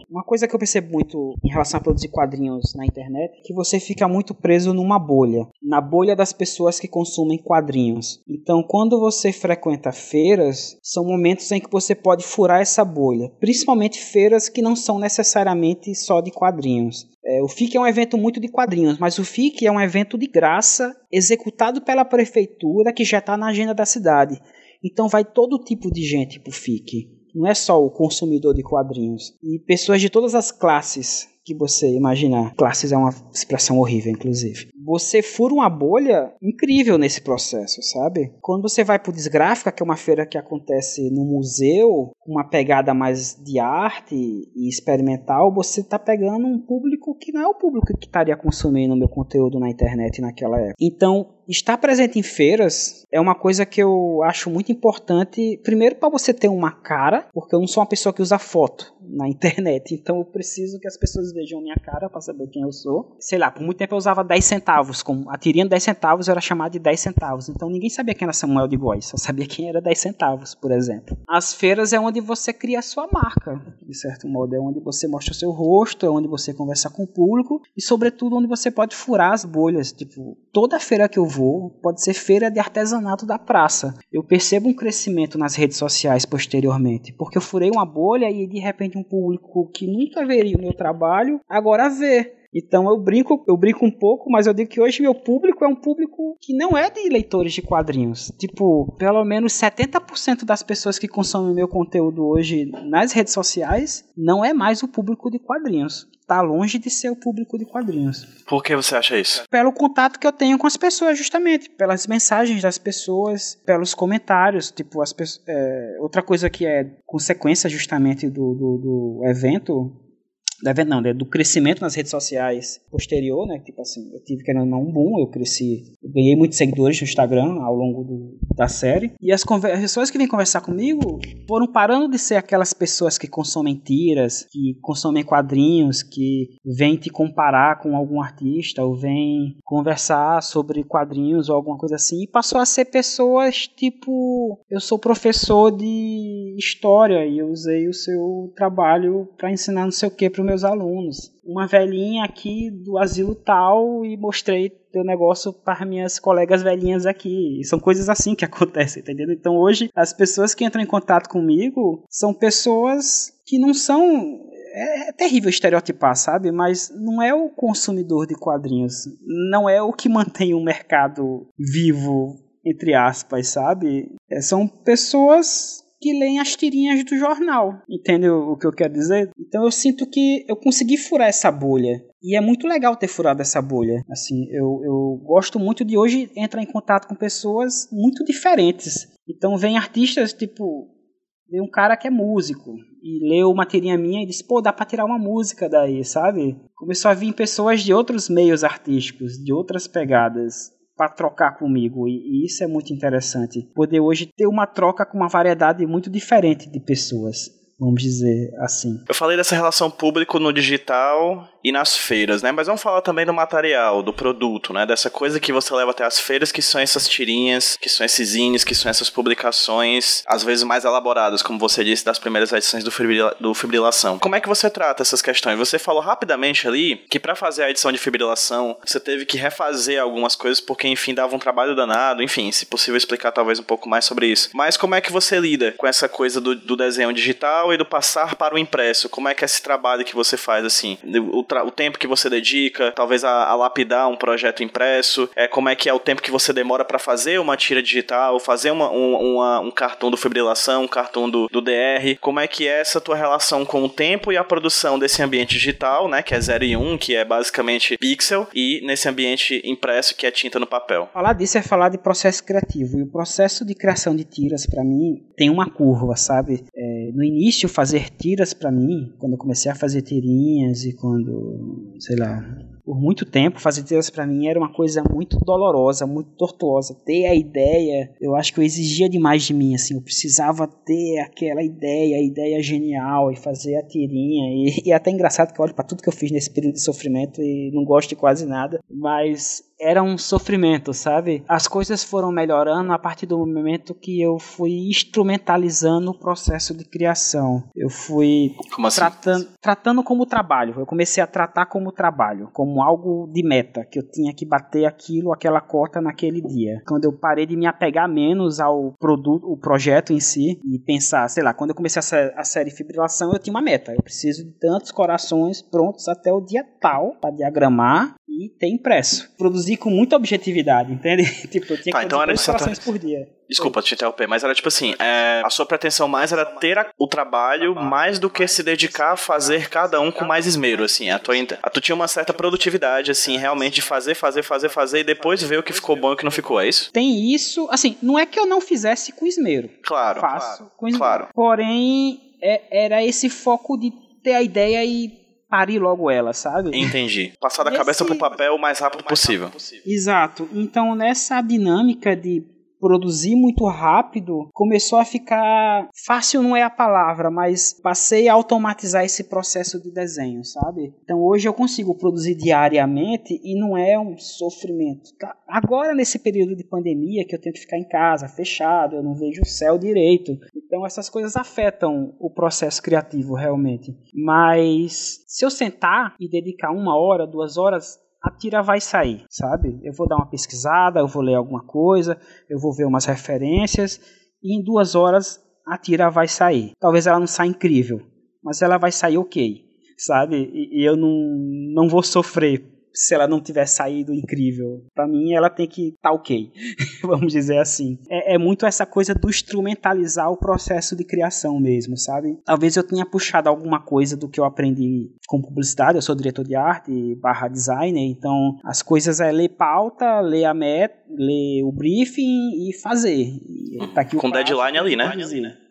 uma coisa que eu percebo muito em relação a produzir quadrinhos na internet é que você fica muito preso numa bolha, na bolha das pessoas que consumem quadrinhos. Então, quando você frequenta feiras, são momentos em que você pode furar essa bolha, principalmente feiras que não são necessariamente só de quadrinhos. É, o FIC é um evento muito de quadrinhos, mas o FIC é um evento de graça executado pela prefeitura que já está na agenda da cidade. Então vai todo tipo de gente para o FIC não é só o consumidor de quadrinhos. E pessoas de todas as classes que você imaginar. Classes é uma expressão horrível, inclusive. Você fura uma bolha incrível nesse processo, sabe? Quando você vai pro Desgráfica, que é uma feira que acontece no museu, uma pegada mais de arte e experimental, você tá pegando um público que não é o público que estaria consumindo meu conteúdo na internet naquela época. Então, estar presente em feiras é uma coisa que eu acho muito importante. Primeiro, para você ter uma cara, porque eu não sou uma pessoa que usa foto na internet, então eu preciso que as pessoas vejam minha cara para saber quem eu sou. Sei lá, por muito tempo eu usava 10 centavos, como a tirinha de 10 centavos era chamada de 10 centavos, então ninguém sabia quem era Samuel de Góis, só sabia quem era 10 centavos, por exemplo. As feiras é onde você cria a sua marca, de certo modo, é onde você mostra o seu rosto, é onde você conversa com o público e, sobretudo, onde você pode furar as bolhas. Tipo, toda feira que eu vou pode ser feira de artesanato da praça. Eu percebo um crescimento nas redes sociais posteriormente, porque eu furei uma bolha e de repente um público que nunca veria o meu trabalho agora vê. Então eu brinco, eu brinco um pouco, mas eu digo que hoje meu público é um público que não é de leitores de quadrinhos. Tipo, pelo menos 70% das pessoas que consomem meu conteúdo hoje nas redes sociais não é mais o público de quadrinhos. Tá longe de ser o público de quadrinhos. Por que você acha isso? Pelo contato que eu tenho com as pessoas, justamente. Pelas mensagens das pessoas, pelos comentários. Tipo, as é, outra coisa que é consequência justamente do, do, do evento da não, né, do crescimento nas redes sociais posterior, né? Tipo assim, eu tive querendo não um boom, eu cresci, eu ganhei muitos seguidores no Instagram ao longo do, da série. E as, as pessoas que vêm conversar comigo foram parando de ser aquelas pessoas que consomem tiras, que consomem quadrinhos, que vêm te comparar com algum artista ou vêm conversar sobre quadrinhos ou alguma coisa assim, e passou a ser pessoas tipo, eu sou professor de história e eu usei o seu trabalho para ensinar não sei o que para meus alunos. Uma velhinha aqui do asilo tal e mostrei teu negócio para minhas colegas velhinhas aqui. São coisas assim que acontecem, entendeu? Então hoje as pessoas que entram em contato comigo são pessoas que não são é, é terrível estereotipar, sabe? Mas não é o consumidor de quadrinhos, não é o que mantém o mercado vivo, entre aspas, sabe? É, são pessoas que leem as tirinhas do jornal. Entendeu o que eu quero dizer? Então eu sinto que eu consegui furar essa bolha. E é muito legal ter furado essa bolha. Assim, eu, eu gosto muito de hoje entrar em contato com pessoas muito diferentes. Então vem artistas tipo. Vem um cara que é músico e leu uma tirinha minha e disse: pô, dá pra tirar uma música daí, sabe? Começou a vir pessoas de outros meios artísticos, de outras pegadas para trocar comigo e, e, isso é muito interessante. Poder hoje ter uma troca com uma variedade muito diferente de pessoas vamos dizer assim. Eu falei dessa relação público no digital e nas feiras, né? Mas vamos falar também do material, do produto, né? Dessa coisa que você leva até as feiras, que são essas tirinhas, que são esses zines, que são essas publicações, às vezes mais elaboradas, como você disse, das primeiras edições do, fibrila do Fibrilação. Como é que você trata essas questões? Você falou rapidamente ali que para fazer a edição de Fibrilação, você teve que refazer algumas coisas porque, enfim, dava um trabalho danado. Enfim, se possível explicar talvez um pouco mais sobre isso. Mas como é que você lida com essa coisa do, do desenho digital e do passar para o impresso? Como é que é esse trabalho que você faz, assim? O, o tempo que você dedica, talvez a, a, lapidar um projeto impresso, é, como é que é o tempo que você demora para fazer uma tira digital, fazer uma, um, uma, um cartão do fibrilação, um cartão do, do DR, como é que é essa tua relação com o tempo e a produção desse ambiente digital, né, que é 0 e 1, um, que é basicamente pixel, e nesse ambiente impresso, que é tinta no papel. Falar disso é falar de processo criativo, e o processo de criação de tiras, para mim, tem uma curva, sabe? É, no início, fazer tiras para mim, quando eu comecei a fazer tirinhas e quando, sei lá, por muito tempo, fazer tiras para mim era uma coisa muito dolorosa, muito tortuosa. Ter a ideia, eu acho que eu exigia demais de mim, assim, eu precisava ter aquela ideia, a ideia genial e fazer a tirinha. E, e é até engraçado que eu olho para tudo que eu fiz nesse período de sofrimento e não gosto de quase nada, mas era um sofrimento, sabe? As coisas foram melhorando a partir do momento que eu fui instrumentalizando o processo de criação. Eu fui como assim? tratando, tratando como trabalho. Eu comecei a tratar como trabalho, como algo de meta, que eu tinha que bater aquilo, aquela cota naquele dia. Quando eu parei de me apegar menos ao produto, o projeto em si e pensar, sei lá, quando eu comecei a, a série Fibrilação, eu tinha uma meta. Eu preciso de tantos corações prontos até o dia tal para diagramar e ter impresso. Produzir com muita objetividade, entende? tipo, eu tinha tá, que então era corações por dia. Desculpa te interromper, mas era tipo assim, é, a sua pretensão mais era ter a, o trabalho mais do que se dedicar a fazer cada um com mais esmero, assim. A tua, a, tu tinha uma certa produtividade, assim, realmente de fazer, fazer, fazer, fazer e depois ver o que ficou bom e o que não ficou, é isso? Tem isso, assim, não é que eu não fizesse com esmero. Claro. Faço claro, com esmero. Claro. Porém, é, era esse foco de ter a ideia e parir logo ela, sabe? Entendi. Passar da Nesse... cabeça pro papel o mais rápido possível. Exato. Então, nessa dinâmica de produzir muito rápido, começou a ficar fácil não é a palavra, mas passei a automatizar esse processo de desenho, sabe? Então hoje eu consigo produzir diariamente e não é um sofrimento. Tá? Agora nesse período de pandemia que eu tenho que ficar em casa, fechado, eu não vejo o céu direito. Então essas coisas afetam o processo criativo realmente. Mas se eu sentar e dedicar uma hora, duas horas a tira vai sair, sabe? Eu vou dar uma pesquisada, eu vou ler alguma coisa, eu vou ver umas referências e em duas horas a tira vai sair. Talvez ela não saia incrível, mas ela vai sair ok, sabe? E, e eu não, não vou sofrer se ela não tiver saído incrível. Para mim, ela tem que estar tá ok, vamos dizer assim. É, é, muito essa coisa do instrumentalizar o processo de criação mesmo, sabe? Talvez eu tenha puxado alguma coisa do que eu aprendi com publicidade, eu sou diretor de arte barra designer, então as coisas é ler pauta, ler a meta, ler o briefing e fazer. E tá aqui com deadline ali, né?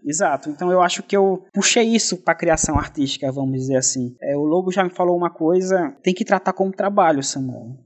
Exato. Então eu acho que eu puxei isso para criação artística, vamos dizer assim. Lobo já me falou uma coisa, tem que tratar como trabalho, Samuel.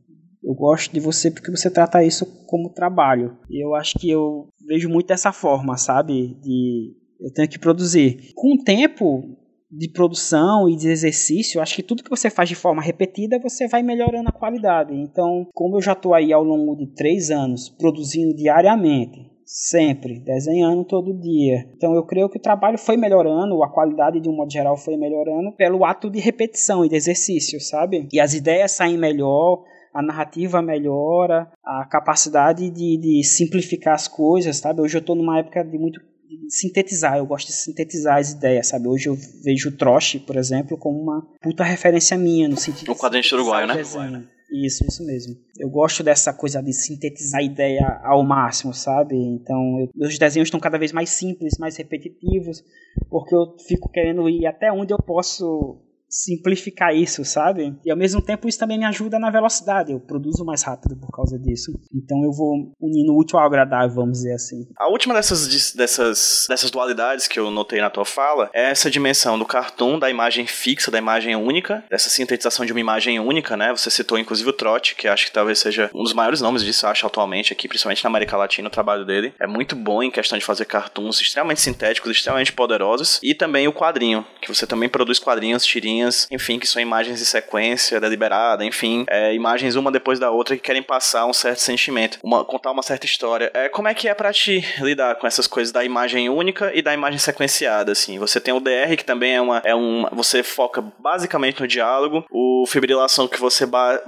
Eu gosto de você porque você trata isso como trabalho. E eu acho que eu vejo muito dessa forma, sabe? De eu tenho que produzir. Com o tempo, de produção e de exercício, acho que tudo que você faz de forma repetida, você vai melhorando a qualidade. Então, como eu já estou aí ao longo de três anos produzindo diariamente, sempre, desenhando todo dia. Então eu creio que o trabalho foi melhorando, a qualidade de um modo geral foi melhorando pelo ato de repetição e de exercício, sabe? E as ideias saem melhor, a narrativa melhora, a capacidade de, de simplificar as coisas, sabe? Hoje eu estou numa época de muito sintetizar, eu gosto de sintetizar as ideias, sabe? Hoje eu vejo o Troche, por exemplo, como uma puta referência minha, no sentido O quadrinho de uruguaio, né? Desenho. Isso, isso mesmo. Eu gosto dessa coisa de sintetizar a ideia ao máximo, sabe? Então, eu, meus desenhos estão cada vez mais simples, mais repetitivos, porque eu fico querendo ir até onde eu posso simplificar isso, sabe? E ao mesmo tempo isso também me ajuda na velocidade, eu produzo mais rápido por causa disso. Então eu vou unindo o útil ao agradável, vamos dizer assim. A última dessas, dessas, dessas dualidades que eu notei na tua fala é essa dimensão do cartoon, da imagem fixa, da imagem única, dessa sintetização de uma imagem única, né? Você citou inclusive o Trot, que acho que talvez seja um dos maiores nomes disso, acho, atualmente aqui, principalmente na América Latina, o trabalho dele. É muito bom em questão de fazer cartoons extremamente sintéticos, extremamente poderosos. E também o quadrinho, que você também produz quadrinhos, tirinhas enfim, que são imagens de sequência deliberada, enfim, é, imagens uma depois da outra que querem passar um certo sentimento, uma, contar uma certa história. É, como é que é para ti lidar com essas coisas da imagem única e da imagem sequenciada, assim? Você tem o DR, que também é uma, é uma você foca basicamente no diálogo, o fibrilação que você,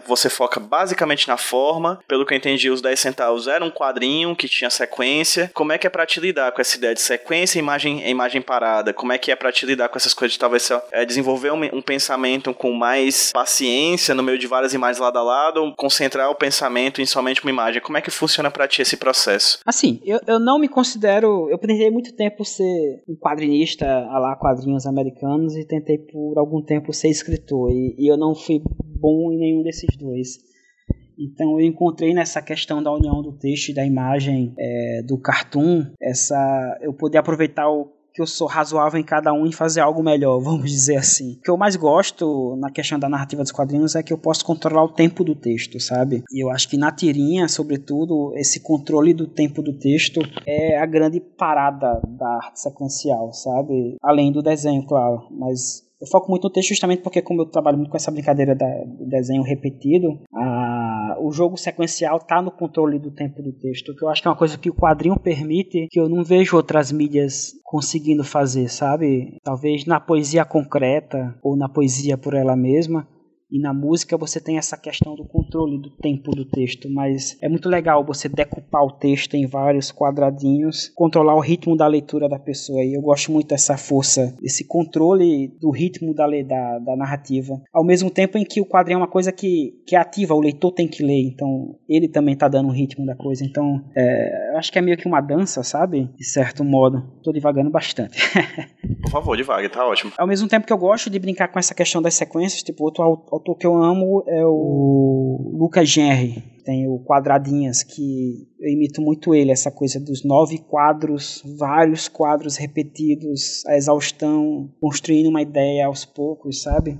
você foca basicamente na forma, pelo que eu entendi, os 10 centavos era um quadrinho que tinha sequência. Como é que é pra te lidar com essa ideia de sequência e imagem, imagem parada? Como é que é pra te lidar com essas coisas de talvez é, desenvolver um, um pensamento com mais paciência no meio de várias imagens lado a lado, ou concentrar o pensamento em somente uma imagem? Como é que funciona para ti esse processo? Assim, eu, eu não me considero. Eu tentei muito tempo ser um quadrinista a lá quadrinhos americanos e tentei por algum tempo ser escritor. E, e eu não fui bom em nenhum desses dois. Então eu encontrei nessa questão da união do texto e da imagem é, do cartoon, essa eu poder aproveitar o que eu sou razoável em cada um e fazer algo melhor, vamos dizer assim. O que eu mais gosto na questão da narrativa dos quadrinhos é que eu posso controlar o tempo do texto, sabe? E eu acho que na tirinha, sobretudo, esse controle do tempo do texto é a grande parada da arte sequencial, sabe? Além do desenho, claro, mas eu foco muito no texto justamente porque como eu trabalho muito com essa brincadeira do desenho repetido, a, o jogo sequencial está no controle do tempo do texto, que eu acho que é uma coisa que o quadrinho permite, que eu não vejo outras mídias conseguindo fazer, sabe? Talvez na poesia concreta ou na poesia por ela mesma, e na música você tem essa questão do controle do tempo do texto, mas é muito legal você decupar o texto em vários quadradinhos, controlar o ritmo da leitura da pessoa. E eu gosto muito dessa força, desse controle do ritmo da, da, da narrativa. Ao mesmo tempo em que o quadrinho é uma coisa que, que é ativa, o leitor tem que ler, então ele também está dando o ritmo da coisa. Então, é, eu acho que é meio que uma dança, sabe? De certo modo. Estou divagando bastante. Por favor, devague, tá ótimo. Ao mesmo tempo que eu gosto de brincar com essa questão das sequências, tipo, outro autor que eu amo é o Lucas Genri. Tem o Quadradinhas, que eu imito muito ele, essa coisa dos nove quadros, vários quadros repetidos, a exaustão, construindo uma ideia aos poucos, sabe?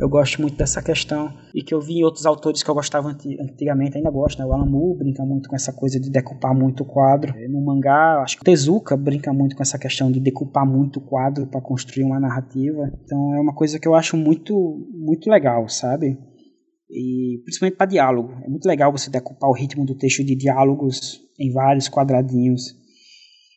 Eu gosto muito dessa questão e que eu vi em outros autores que eu gostava antigamente, ainda gosto, né? O Alan Moore brinca muito com essa coisa de decupar muito o quadro. No mangá, acho que o Tezuka brinca muito com essa questão de decupar muito o quadro para construir uma narrativa. Então é uma coisa que eu acho muito muito legal, sabe? E principalmente para diálogo. É muito legal você decupar o ritmo do texto de diálogos em vários quadradinhos.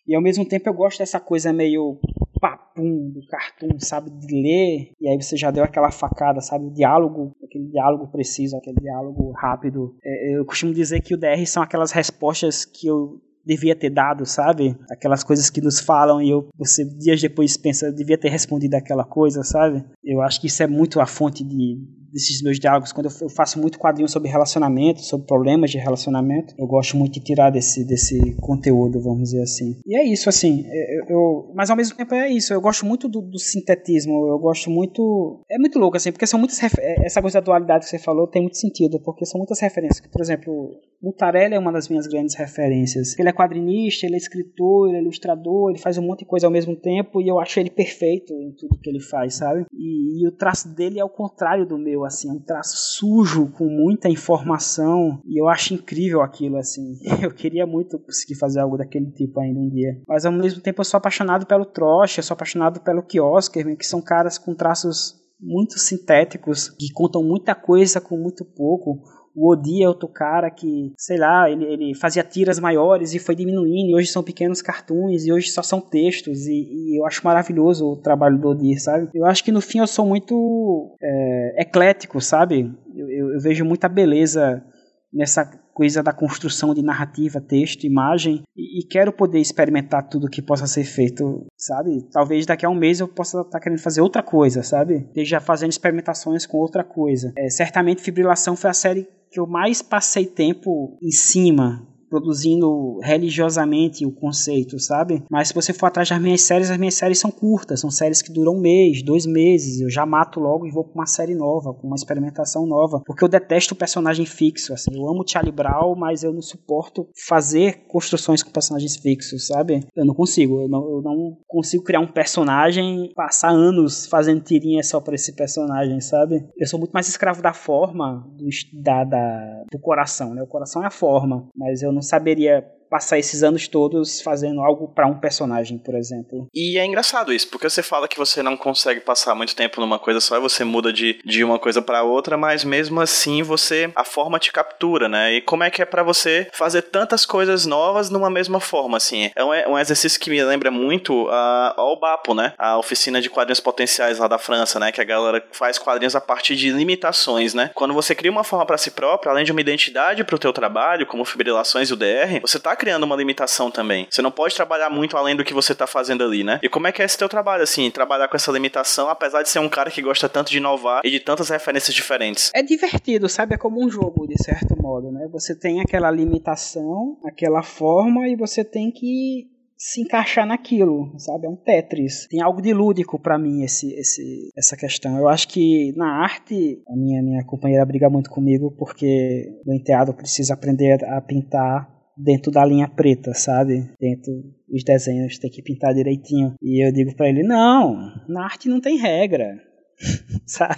E ao mesmo tempo eu gosto dessa coisa meio papum do cartoon, sabe, de ler, e aí você já deu aquela facada, sabe, o diálogo, aquele diálogo preciso, aquele diálogo rápido. É, eu costumo dizer que o DR são aquelas respostas que eu devia ter dado, sabe? Aquelas coisas que nos falam e eu, você dias depois pensa, devia ter respondido aquela coisa, sabe? Eu acho que isso é muito a fonte de, desses meus diálogos, quando eu faço muito quadrinho sobre relacionamento, sobre problemas de relacionamento, eu gosto muito de tirar desse, desse conteúdo, vamos dizer assim. E é isso, assim, é, eu, eu mas ao mesmo tempo é isso, eu gosto muito do, do, sintetismo, eu gosto muito. É muito louco, assim, porque são muitas. É, essa coisa da dualidade que você falou tem muito sentido, porque são muitas referências. Por exemplo, Mutarelli é uma das minhas grandes referências. Ele é quadrinista, ele é escritor, ele é ilustrador, ele faz um monte de coisa ao mesmo tempo e eu acho ele perfeito em tudo que ele faz, sabe? E, e o traço dele é o contrário do meu assim, um traço sujo com muita informação e eu acho incrível aquilo, assim. Eu queria muito conseguir fazer algo daquele tipo ainda um dia. Mas ao mesmo tempo eu sou apaixonado pelo Troche, eu sou apaixonado pelo Kiosker, que são caras com traços muito sintéticos, que contam muita coisa com muito pouco. O Odi é outro cara que, sei lá, ele, ele fazia tiras maiores e foi diminuindo, e hoje são pequenos cartoons, e hoje só são textos, e, e eu acho maravilhoso o trabalho do Odi, sabe? Eu acho que no fim eu sou muito é, eclético, sabe? Eu, eu, eu vejo muita beleza nessa coisa da construção de narrativa, texto, imagem, e, e, quero poder experimentar tudo que possa ser feito, sabe? Talvez daqui a um mês eu possa estar tá querendo fazer outra coisa, sabe? Esteja fazendo experimentações com outra coisa. É, certamente Fibrilação foi a série que eu mais passei tempo em cima produzindo religiosamente o conceito, sabe? Mas se você for atrás das minhas séries, as minhas séries são curtas, são séries que duram um mês, dois meses. Eu já mato logo e vou para uma série nova, com uma experimentação nova, porque eu detesto personagem fixo. Assim, eu amo Charlie Brown, mas eu não suporto fazer construções com personagens fixos, sabe? Eu não consigo. Eu não, eu não consigo criar um personagem, passar anos fazendo tirinha só para esse personagem, sabe? Eu sou muito mais escravo da forma, do, da, da, do coração, né? O coração é a forma, mas eu não saberia passar esses anos todos fazendo algo para um personagem, por exemplo. E é engraçado isso, porque você fala que você não consegue passar muito tempo numa coisa só e você muda de, de uma coisa para outra, mas mesmo assim você a forma te captura, né? E como é que é para você fazer tantas coisas novas numa mesma forma, assim? É um, é um exercício que me lembra muito a, ao BAPO, né? A oficina de quadrinhos potenciais lá da França, né? Que a galera faz quadrinhos a partir de limitações, né? Quando você cria uma forma para si própria, além de uma identidade para o teu trabalho, como fibrilações e o DR, você tá criando uma limitação também. Você não pode trabalhar muito além do que você tá fazendo ali, né? E como é que é esse teu trabalho, assim, trabalhar com essa limitação, apesar de ser um cara que gosta tanto de inovar e de tantas referências diferentes? É divertido, sabe? É como um jogo, de certo modo, né? Você tem aquela limitação, aquela forma, e você tem que se encaixar naquilo, sabe? É um Tetris. Tem algo de lúdico para mim esse, esse, essa questão. Eu acho que na arte, a minha, minha companheira briga muito comigo porque no enteado precisa aprender a pintar dentro da linha preta, sabe? Dentro dos desenhos tem que pintar direitinho. E eu digo para ele: "Não, na arte não tem regra". sabe?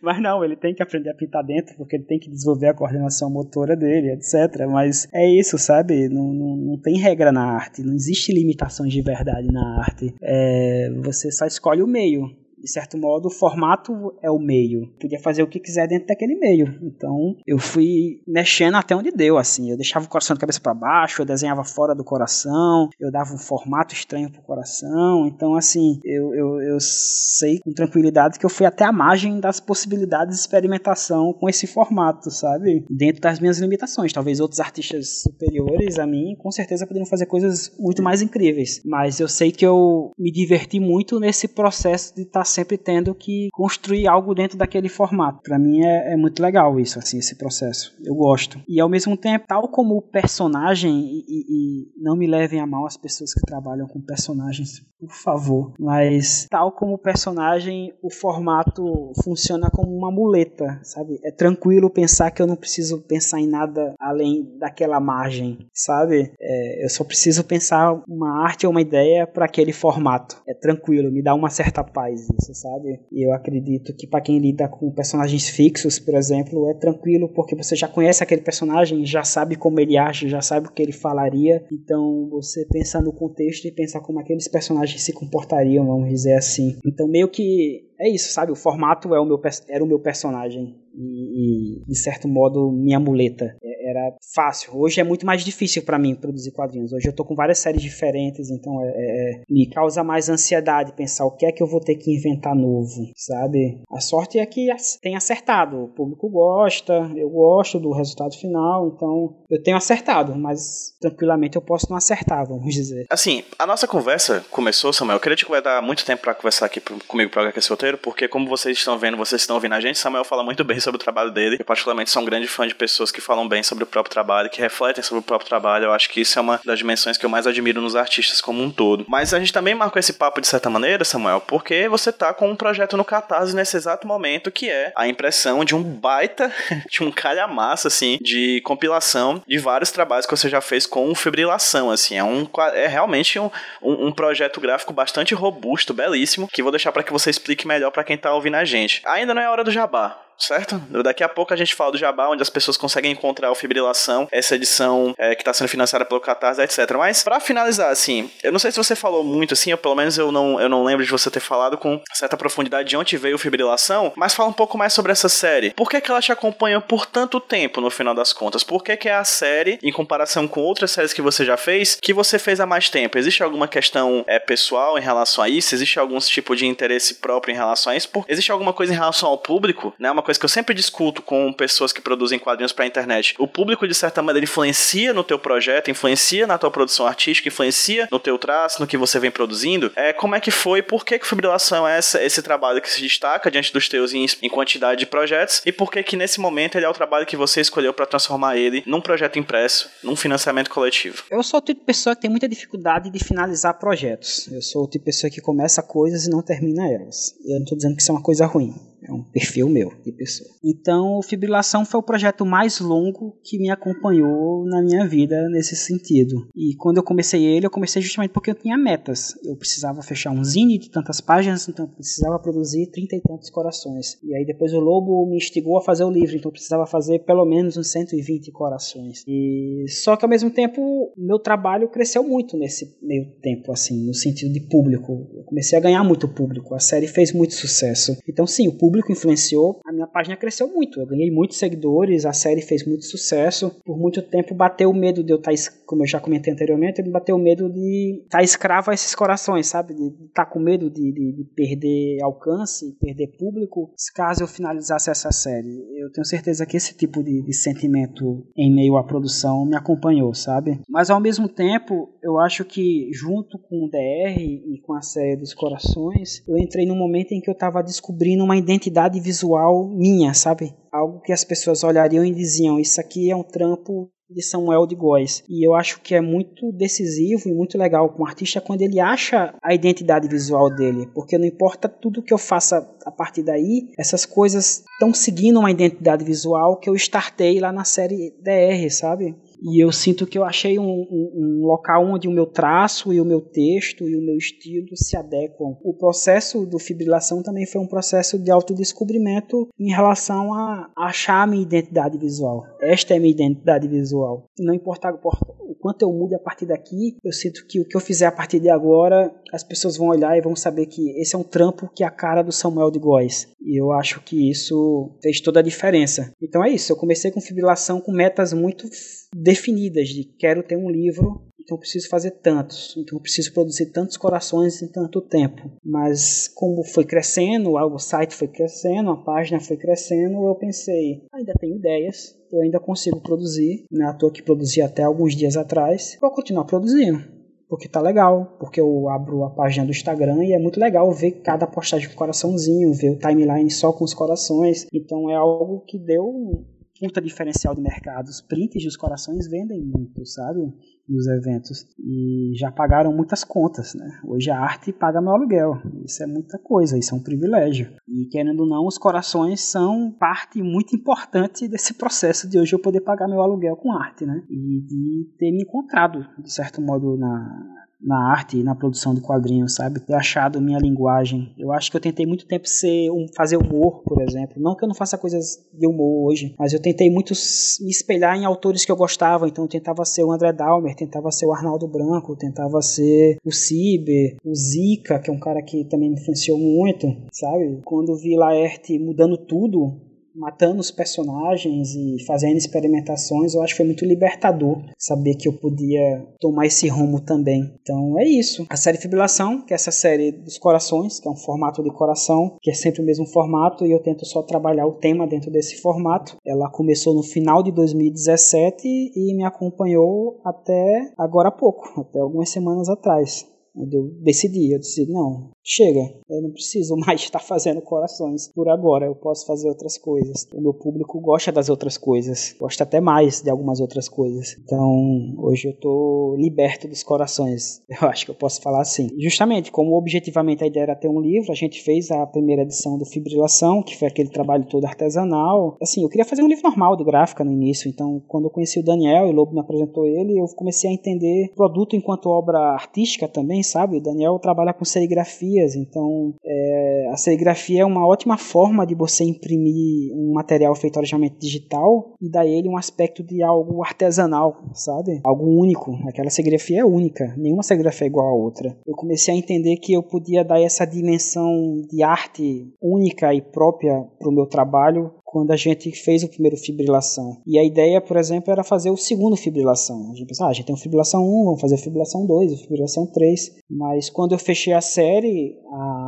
Mas não, ele tem que aprender a pintar dentro, porque ele tem que desenvolver a coordenação motora dele, etc. Mas é isso, sabe? Não, não, não tem regra na arte, não existe limitações de verdade na arte. É, você só escolhe o meio de certo modo, o formato é o meio. Podia fazer o que quiser dentro daquele meio. Então, eu fui mexendo até onde deu, assim. Eu deixava o coração de cabeça para baixo, eu desenhava fora do coração, eu dava um formato estranho pro coração. Então, assim, eu, eu, eu sei com tranquilidade que eu fui até a margem das possibilidades de experimentação com esse formato, sabe? Dentro das minhas limitações. Talvez outros artistas superiores a mim, com certeza, poderiam fazer coisas muito mais incríveis. Mas eu sei que eu me diverti muito nesse processo de estar tá sempre tendo que construir algo dentro daquele formato. Para mim é, é, muito legal isso, assim, esse processo. Eu gosto. E ao mesmo tempo, tal como o personagem, e, e, e não me levem a mal as pessoas que trabalham com personagens, por favor, mas tal como o personagem, o formato funciona como uma muleta, sabe? É tranquilo pensar que eu não preciso pensar em nada além daquela margem, sabe? É, eu só preciso pensar uma arte ou uma ideia para aquele formato. É tranquilo, me dá uma certa paz isso, sabe? E eu acredito que para quem lida com personagens fixos, por exemplo, é tranquilo porque você já conhece aquele personagem, já sabe como ele age, já sabe o que ele falaria. Então você pensa no contexto e pensa como aqueles personagens se comportariam, vamos dizer assim. Então meio que é isso, sabe? O formato é o meu, era o meu personagem e, e, de certo modo, minha muleta. É, era fácil. Hoje é muito mais difícil para mim produzir quadrinhos. Hoje eu tô com várias séries diferentes, então é, é, me causa mais ansiedade pensar o que é que eu vou ter que inventar novo, sabe? A sorte é que tem acertado. O público gosta, eu gosto do resultado final, então eu tenho acertado, mas tranquilamente eu posso não acertar, vamos dizer. Assim, a nossa conversa começou, Samuel. Eu queria te dar muito tempo para conversar aqui comigo para HQ Solteiro, porque como vocês estão vendo, vocês estão ouvindo a gente, Samuel fala muito bem sobre o trabalho dele. Eu, particularmente, sou um grande fã de pessoas que falam bem sobre o próprio trabalho, que refletem sobre o próprio trabalho. Eu acho que isso é uma das dimensões que eu mais admiro nos artistas como um todo. Mas a gente também marcou esse papo de certa maneira, Samuel, porque você tá com um projeto no Catarse nesse exato momento, que é a impressão de um baita, de um calhamaço, assim, de compilação de vários trabalhos que você já fez com fibrilação, assim. É, um, é realmente um, um, um projeto gráfico bastante robusto, belíssimo, que vou deixar para que você explique melhor para quem tá ouvindo a gente. Ainda não é hora do jabá certo? Daqui a pouco a gente fala do Jabá, onde as pessoas conseguem encontrar o Fibrilação, essa edição é, que está sendo financiada pelo Catarse, etc. Mas, para finalizar, assim, eu não sei se você falou muito, assim, ou pelo menos eu não, eu não lembro de você ter falado com certa profundidade de onde veio o Fibrilação, mas fala um pouco mais sobre essa série. Por que, que ela te acompanha por tanto tempo, no final das contas? Por que, que é a série, em comparação com outras séries que você já fez, que você fez há mais tempo? Existe alguma questão é, pessoal em relação a isso? Existe algum tipo de interesse próprio em relação a isso? Por... Existe alguma coisa em relação ao público, né? Uma coisa que eu sempre discuto com pessoas que produzem quadrinhos pra internet. O público, de certa maneira, influencia no teu projeto, influencia na tua produção artística, influencia no teu traço, no que você vem produzindo. É, como é que foi, por que, que fibrilação é essa, esse trabalho que se destaca diante dos teus em, em quantidade de projetos e por que que nesse momento ele é o trabalho que você escolheu para transformar ele num projeto impresso, num financiamento coletivo? Eu sou o tipo de pessoa que tem muita dificuldade de finalizar projetos. Eu sou o tipo de pessoa que começa coisas e não termina elas. Eu não estou dizendo que isso é uma coisa ruim. É um perfil meu de pessoa. Então, Fibrilação foi o projeto mais longo que me acompanhou na minha vida nesse sentido. E quando eu comecei ele, eu comecei justamente porque eu tinha metas. Eu precisava fechar um zine de tantas páginas, então eu precisava produzir trinta e tantos corações. E aí depois o Lobo me instigou a fazer o livro, então eu precisava fazer pelo menos uns 120 corações. E só que ao mesmo tempo, meu trabalho cresceu muito nesse meio tempo, assim, no sentido de público. Eu comecei a ganhar muito público. A série fez muito sucesso. Então sim, o público público influenciou, a minha página cresceu muito. Eu ganhei muitos seguidores, a série fez muito sucesso. Por muito tempo bateu o medo de eu estar, tá como eu já comentei anteriormente, me bateu o medo de estar tá escravo a esses corações, sabe? De estar tá com medo de, de, de perder alcance, perder público, caso eu finalizasse essa série. Eu tenho certeza que esse tipo de, de sentimento em meio à produção me acompanhou, sabe? Mas ao mesmo tempo, eu acho que junto com o DR e com a série dos corações, eu entrei num momento em que eu estava descobrindo uma identidade identidade visual minha, sabe? Algo que as pessoas olhariam e diziam: Isso aqui é um trampo de Samuel de Góes. E eu acho que é muito decisivo e muito legal com o artista quando ele acha a identidade visual dele, porque não importa tudo que eu faça a partir daí, essas coisas estão seguindo uma identidade visual que eu startei lá na série DR, sabe? E eu sinto que eu achei um, um, um, local onde o meu traço e o meu texto e o meu estilo se adequam. O processo do fibrilação também foi um processo de autodescobrimento em relação a achar a minha identidade visual. Esta é a minha identidade visual. Não importa o quanto eu mude a partir daqui, eu sinto que o que eu fizer a partir de agora, as pessoas vão olhar e vão saber que esse é um trampo que é a cara do Samuel de Góes. E eu acho que isso fez toda a diferença. Então é isso, eu comecei com fibrilação com metas muito definidas de quero ter um livro, então preciso fazer tantos, então preciso produzir tantos corações em tanto tempo. Mas como foi crescendo, o site foi crescendo, a página foi crescendo, eu pensei, ainda tenho ideias, eu ainda consigo produzir, não é à toa que produzi até alguns dias atrás, vou continuar produzindo porque tá legal, porque eu abro a página do Instagram e é muito legal ver cada postagem com coraçãozinho, ver o timeline só com os corações. Então é algo que deu puta diferencial de mercado. Os prints dos corações vendem muito, sabe? Nos eventos. E já pagaram muitas contas, né? Hoje a arte paga meu aluguel. Isso é muita coisa, isso é um privilégio. E querendo ou não, os corações são parte muito importante desse processo de hoje eu poder pagar meu aluguel com arte, né? E de ter me encontrado, de certo modo, na, na arte e na produção de quadrinhos, sabe? Ter achado minha linguagem. Eu acho que eu tentei muito tempo ser um, fazer humor, por exemplo. Não que eu não faça coisas de humor hoje, mas eu tentei muito me espelhar em autores que eu gostava. Então eu tentava ser o André Dalmer, tentava ser o Arnaldo Branco, tentava ser o Ciber, o Zika, que é um cara que também me influenciou muito, sabe? Quando vi Laerte mudando tudo, matando os personagens e fazendo experimentações, eu acho que foi muito libertador saber que eu podia tomar esse rumo também. Então é isso. A série Fibrilação, que é essa série dos corações, que é um formato de coração, que é sempre o mesmo formato, e eu tento só trabalhar o tema dentro desse formato. Ela começou no final de 2017 e me acompanhou até agora há pouco, até algumas semanas atrás. Eu decidi, eu decidi, não, chega, eu não preciso mais estar fazendo corações por agora, eu posso fazer outras coisas. O meu público gosta das outras coisas, gosta até mais de algumas outras coisas. Então, hoje eu tô liberto dos corações, eu acho que eu posso falar assim. Justamente, como objetivamente a ideia era ter um livro, a gente fez a primeira edição do Fibrilação, que foi aquele trabalho todo artesanal. Assim, eu queria fazer um livro normal de gráfica no início, então quando eu conheci o Daniel e o Lobo me apresentou ele, eu comecei a entender produto enquanto obra artística também, sabe? O Daniel trabalha com serigrafia serigrafias. Então, é, a serigrafia é uma ótima forma de você imprimir um material feito originalmente digital e dar ele um aspecto de algo artesanal, sabe? Algo único. Aquela serigrafia é única. Nenhuma serigrafia é igual à outra. Eu comecei a entender que eu podia dar essa dimensão de arte única e própria para o meu trabalho quando a gente fez o primeiro fibrilação. E a ideia, por exemplo, era fazer o segundo fibrilação. A gente pensou, ah, a gente tem o fibrilação 1, vamos fazer a fibrilação 2, a fibrilação 3. Mas quando eu fechei a série,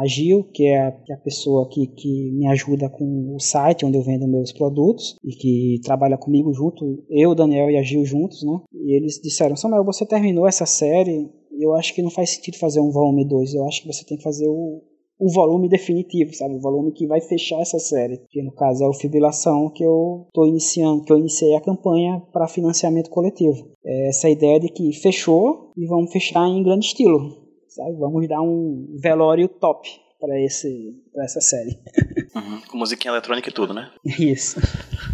a Gil, que é a, que é a pessoa que, que me ajuda com o site onde eu vendo meus produtos e que trabalha comigo junto, eu, Daniel e a Gil juntos, né? E eles disseram: Samuel, você terminou essa série, eu acho que não faz sentido fazer um volume 2, eu acho que você tem que fazer o, o volume definitivo, sabe? O volume que vai fechar essa série. Que no caso é o Fibrilação que eu estou iniciando, que eu iniciei a campanha para financiamento coletivo. É essa ideia de que fechou e vamos fechar em grande estilo, sabe? Vamos dar um velório top para esse para essa série. Uhum, com musiquinha eletrônica e tudo, né? Isso.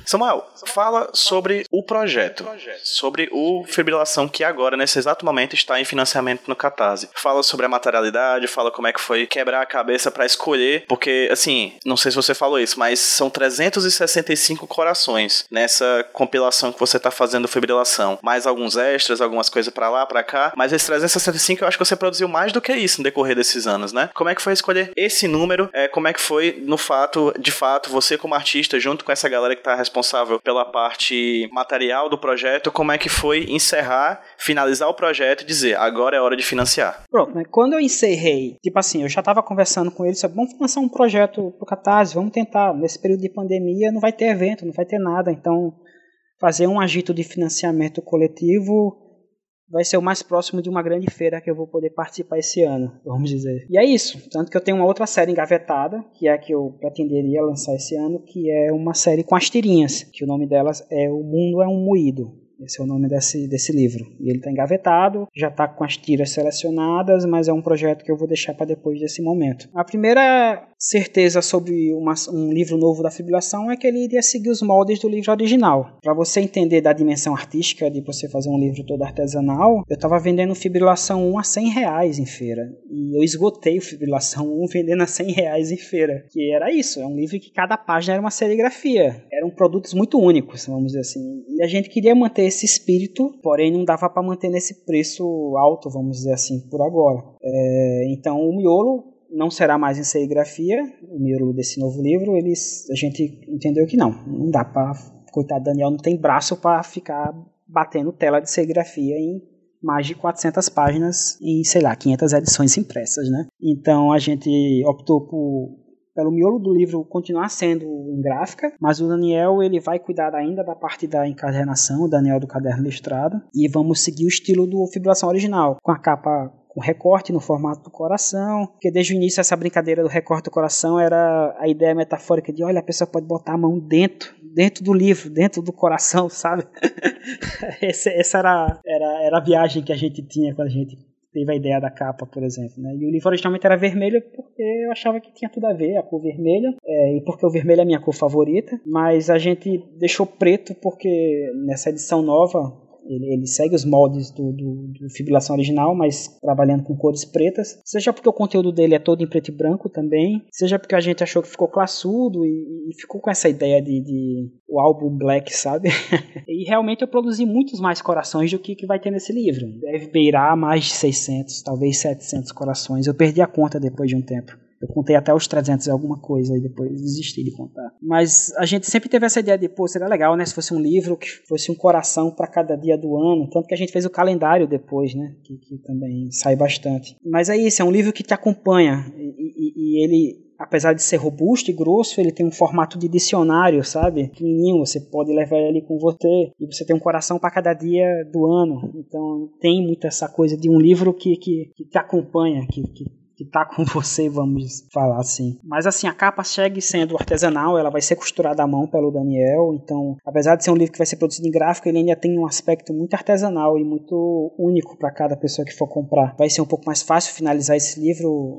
Samuel, fala sobre o projeto, sobre o Fibrilação que agora, nesse exato momento, está em financiamento no Catarse. Fala sobre a materialidade, fala como é que foi quebrar a cabeça para escolher, porque, assim, não sei se você falou isso, mas são 365 corações nessa compilação que você está fazendo Fibrilação. Mais alguns extras, algumas coisas para lá, para cá, mas esses 365 eu acho que você produziu mais do que isso no decorrer desses anos, né? Como é que foi escolher esse número? É, como é que foi, no fato, de fato, você como artista, junto com essa galera que está responsável pela parte material do projeto, como é que foi encerrar, finalizar o projeto e dizer, agora é hora de financiar? Pronto, né? Quando eu encerrei, tipo assim, eu já estava conversando com eles vamos lançar um projeto pro Catarse, vamos tentar, nesse período de pandemia não vai ter evento, não vai ter nada, então fazer um agito de financiamento coletivo vai ser o mais próximo de uma grande feira que eu vou poder participar esse ano, vamos dizer. E é isso, tanto que eu tenho uma outra série engavetada, que é a que eu pretenderia lançar esse ano, que é uma série com as tirinhas, que o nome delas é O Mundo é um Moído. Esse é o nome desse, desse livro. E ele está engavetado, já está com as tiras selecionadas, mas é um projeto que eu vou deixar para depois desse momento. A primeira certeza sobre uma, um livro novo da fibrilação é que ele iria seguir os moldes do livro original. Para você entender da dimensão artística de você fazer um livro todo artesanal, eu estava vendendo fibrilação 1 a 100 reais em feira. E eu esgotei o fibrilação 1 vendendo a 100 reais em feira. Que era isso, é um livro que cada página era uma serigrafia. Eram produtos muito únicos, vamos dizer assim. E a gente queria manter esse espírito, porém não dava para manter nesse preço alto, vamos dizer assim, por agora. É, então o miolo não será mais em serigrafia, o miolo desse novo livro, eles, a gente entendeu que não, não dá para, coitado Daniel não tem braço para ficar batendo tela de serigrafia em mais de 400 páginas em, sei lá, 500 edições impressas, né? Então a gente optou por pelo miolo do livro continuar sendo em gráfica, mas o Daniel ele vai cuidar ainda da parte da encadernação, o Daniel do caderno listrado, e vamos seguir o estilo do fibração original, com a capa com recorte no formato do coração, porque desde o início essa brincadeira do recorte do coração era a ideia metafórica de, olha, a pessoa pode botar a mão dentro, dentro do livro, dentro do coração, sabe? essa, era, era, era a viagem que a gente tinha quando a gente teve a ideia da capa, por exemplo. Né? E o livro originalmente era vermelho porque eu achava que tinha tudo a ver, a cor vermelha, é, e porque o vermelho é a minha cor favorita, mas a gente deixou preto porque nessa edição nova ele, ele, segue os moldes do, do, do, fibrilação original, mas trabalhando com cores pretas. Seja porque o conteúdo dele é todo em preto e branco também, seja porque a gente achou que ficou classudo e, e ficou com essa ideia de, de o álbum black, sabe? e realmente eu produzi muitos mais corações do que, que vai ter nesse livro. Deve beirar mais de 600, talvez 700 corações. Eu perdi a conta depois de um tempo. Eu contei até os 300 e alguma coisa e depois desisti de contar. Mas a gente sempre teve essa ideia de, pô, seria legal, né? Se fosse um livro que fosse um coração para cada dia do ano. Tanto que a gente fez o calendário depois, né? Que, que também sai bastante. Mas é isso, é um livro que te acompanha. E, e, e ele, apesar de ser robusto e grosso, ele tem um formato de dicionário, sabe? Pequenininho, você pode levar ele com você e você tem um coração para cada dia do ano. Então tem muito essa coisa de um livro que, que, que te acompanha, que, que que tá com você, vamos falar assim. Mas assim, a capa segue sendo artesanal, ela vai ser costurada à mão pelo Daniel, então, apesar de ser um livro que vai ser produzido em gráfico, ele ainda tem um aspecto muito artesanal e muito único para cada pessoa que for comprar. Vai ser um pouco mais fácil finalizar esse livro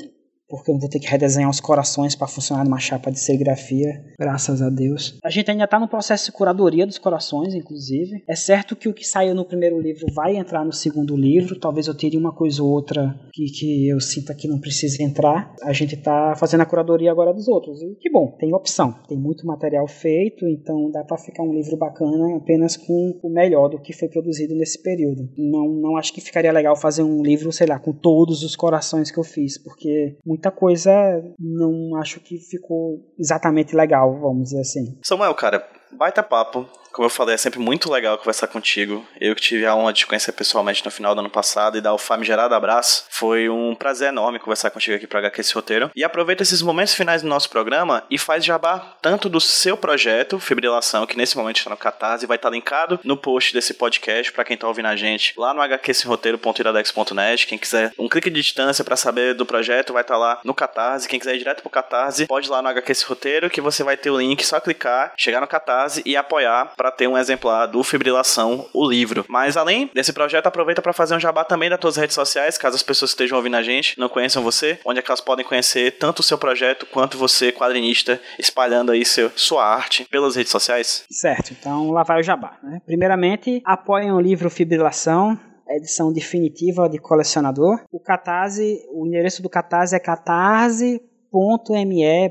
porque eu vou ter que redesenhar os corações para funcionar numa chapa de serigrafia, graças a Deus. A gente ainda está no processo de curadoria dos corações, inclusive. É certo que o que saiu no primeiro livro vai entrar no segundo livro, talvez eu teria uma coisa ou outra que, que eu sinta que não precisa entrar. A gente está fazendo a curadoria agora dos outros, e que bom, tem opção, tem muito material feito, então dá para ficar um livro bacana apenas com o melhor do que foi produzido nesse período. Não, não acho que ficaria legal fazer um livro, sei lá, com todos os corações que eu fiz, porque muita coisa não acho que ficou exatamente legal, vamos dizer assim. Samuel, cara, baita papo. Como eu falei, é sempre muito legal conversar contigo. Eu que tive a honra de te conhecer pessoalmente no final do ano passado e dar o famigerado abraço. Foi um prazer enorme conversar contigo aqui para HQ esse roteiro. E aproveita esses momentos finais do nosso programa e faz jabá tanto do seu projeto, Fibrilação, que nesse momento está no Catarse, vai estar linkado no post desse podcast para quem tá ouvindo a gente lá no hqsroteiro.iradex.net. Quem quiser um clique de distância para saber do projeto, vai estar tá lá no Catarse. Quem quiser ir direto pro Catarse, pode ir lá no HQ esse roteiro que você vai ter o link, só clicar, chegar no Catarse e apoiar para ter um exemplar do Fibrilação, o livro. Mas além desse projeto, aproveita para fazer um jabá também das tuas redes sociais, caso as pessoas estejam ouvindo a gente não conheçam você, onde é que elas podem conhecer tanto o seu projeto quanto você, quadrinista, espalhando aí seu, sua arte pelas redes sociais? Certo, então lá vai o jabá. Né? Primeiramente, apoiem o livro Fibrilação, edição definitiva de colecionador. O Catarse, o endereço do Catarse é catarse.me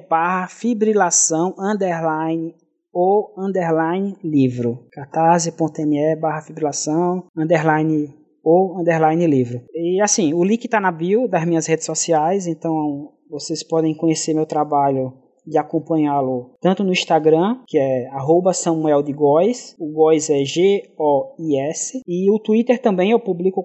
barra fibrilação underline ou underline livro. catarse.me barra fibrilação, underline ou underline livro. E assim, o link está na bio das minhas redes sociais, então vocês podem conhecer meu trabalho e acompanhá-lo tanto no Instagram, que é arroba Samuel de Góis, o Góis é G-O-I-S, e o Twitter também eu publico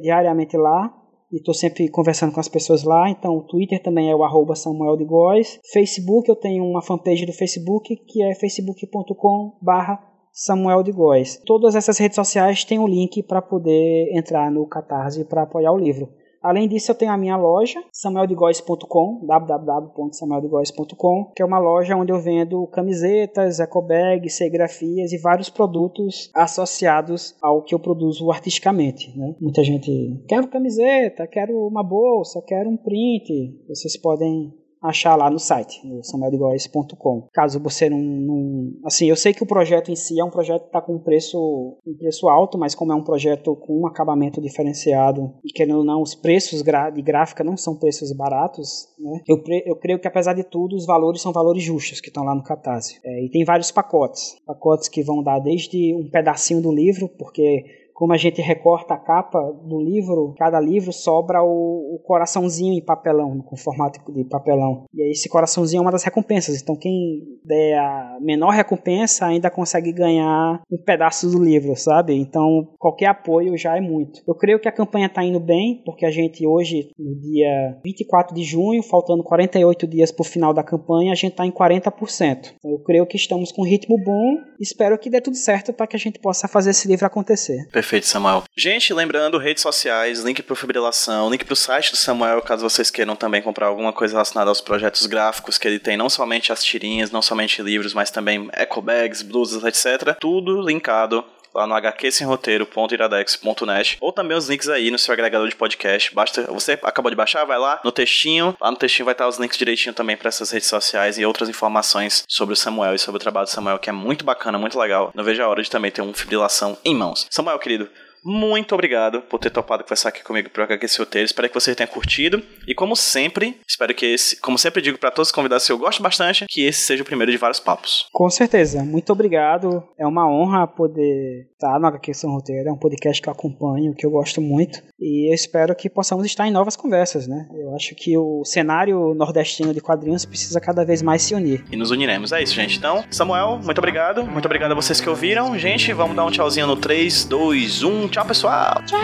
diariamente lá, e estou sempre conversando com as pessoas lá. Então, o Twitter também é o arroba Samuel de Góes. Facebook, eu tenho uma fanpage do Facebook que é facebook.com barra Samuel de Góes. Todas essas redes sociais têm o um link para poder entrar no Catarse para apoiar o livro. Além disso, eu tenho a minha loja, samueldegois.com, www.samueldegois.com, que é uma loja onde eu vendo camisetas, ecobags, serigrafias e vários produtos associados ao que eu produzo artisticamente. Né? Muita gente quer camiseta, quero uma bolsa, quero um print. Vocês podem achar lá no site, no samueldegois.com. Caso você não, não, Assim, eu sei que o projeto em si é um projeto que está com um preço, um preço alto, mas como é um projeto com um acabamento diferenciado e querendo ou não, os preços de gráfica não são preços baratos, né? eu, eu creio que apesar de tudo, os valores são valores justos que estão lá no Catarse. É, e tem vários pacotes. Pacotes que vão dar desde um pedacinho do livro, porque como a gente recorta a capa do livro, cada livro sobra o, o, coraçãozinho em papelão, com formato de papelão. E esse coraçãozinho é uma das recompensas. Então quem der a menor recompensa ainda consegue ganhar um pedaço do livro, sabe? Então qualquer apoio já é muito. Eu creio que a campanha está indo bem, porque a gente hoje, no dia 24 de junho, faltando 48 dias para o final da campanha, a gente está em 40%. Então, eu creio que estamos com um ritmo bom. Espero que dê tudo certo para que a gente possa fazer esse livro acontecer. Perfeito. Perfeito, Samuel. Gente, lembrando, redes sociais, link pro Fibrilação, link pro site do Samuel, caso vocês queiram também comprar alguma coisa relacionada aos projetos gráficos que ele tem, não somente as tirinhas, não somente livros, mas também ecobags, blusas, etc. Tudo linkado lá no hqsemroteiro.iradex.net ou também os links aí no seu agregador de podcast. Basta, você acabou de baixar, vai lá no textinho, lá no textinho vai estar os links direitinho também para essas redes sociais e outras informações sobre o Samuel e sobre o trabalho do Samuel, que é muito bacana, muito legal. Não vejo a hora de também ter um fibrilação em mãos. Samuel, querido, muito obrigado por ter topado conversar aqui comigo para esse roteiro. Espero que você tenha curtido. E como sempre, espero que esse, como sempre digo para todos os convidados que eu gosto bastante, que esse seja o primeiro de vários papos. Com certeza. Muito obrigado. É uma honra poder estar no HQ São Roteiro. É um podcast que eu acompanho, que eu gosto muito. E eu espero que possamos estar em novas conversas, né? Eu acho que o cenário nordestino de quadrinhos precisa cada vez mais se unir. E nos uniremos. É isso, gente. Então, Samuel, muito obrigado. Muito obrigado a vocês que ouviram. Gente, vamos dar um tchauzinho no 3, 2, 1. Tchau, pessoal. Tchau.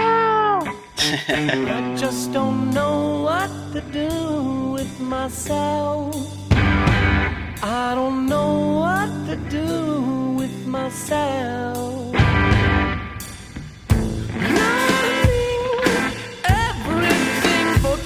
I just don't know what to do with myself. I don't know what to do with myself.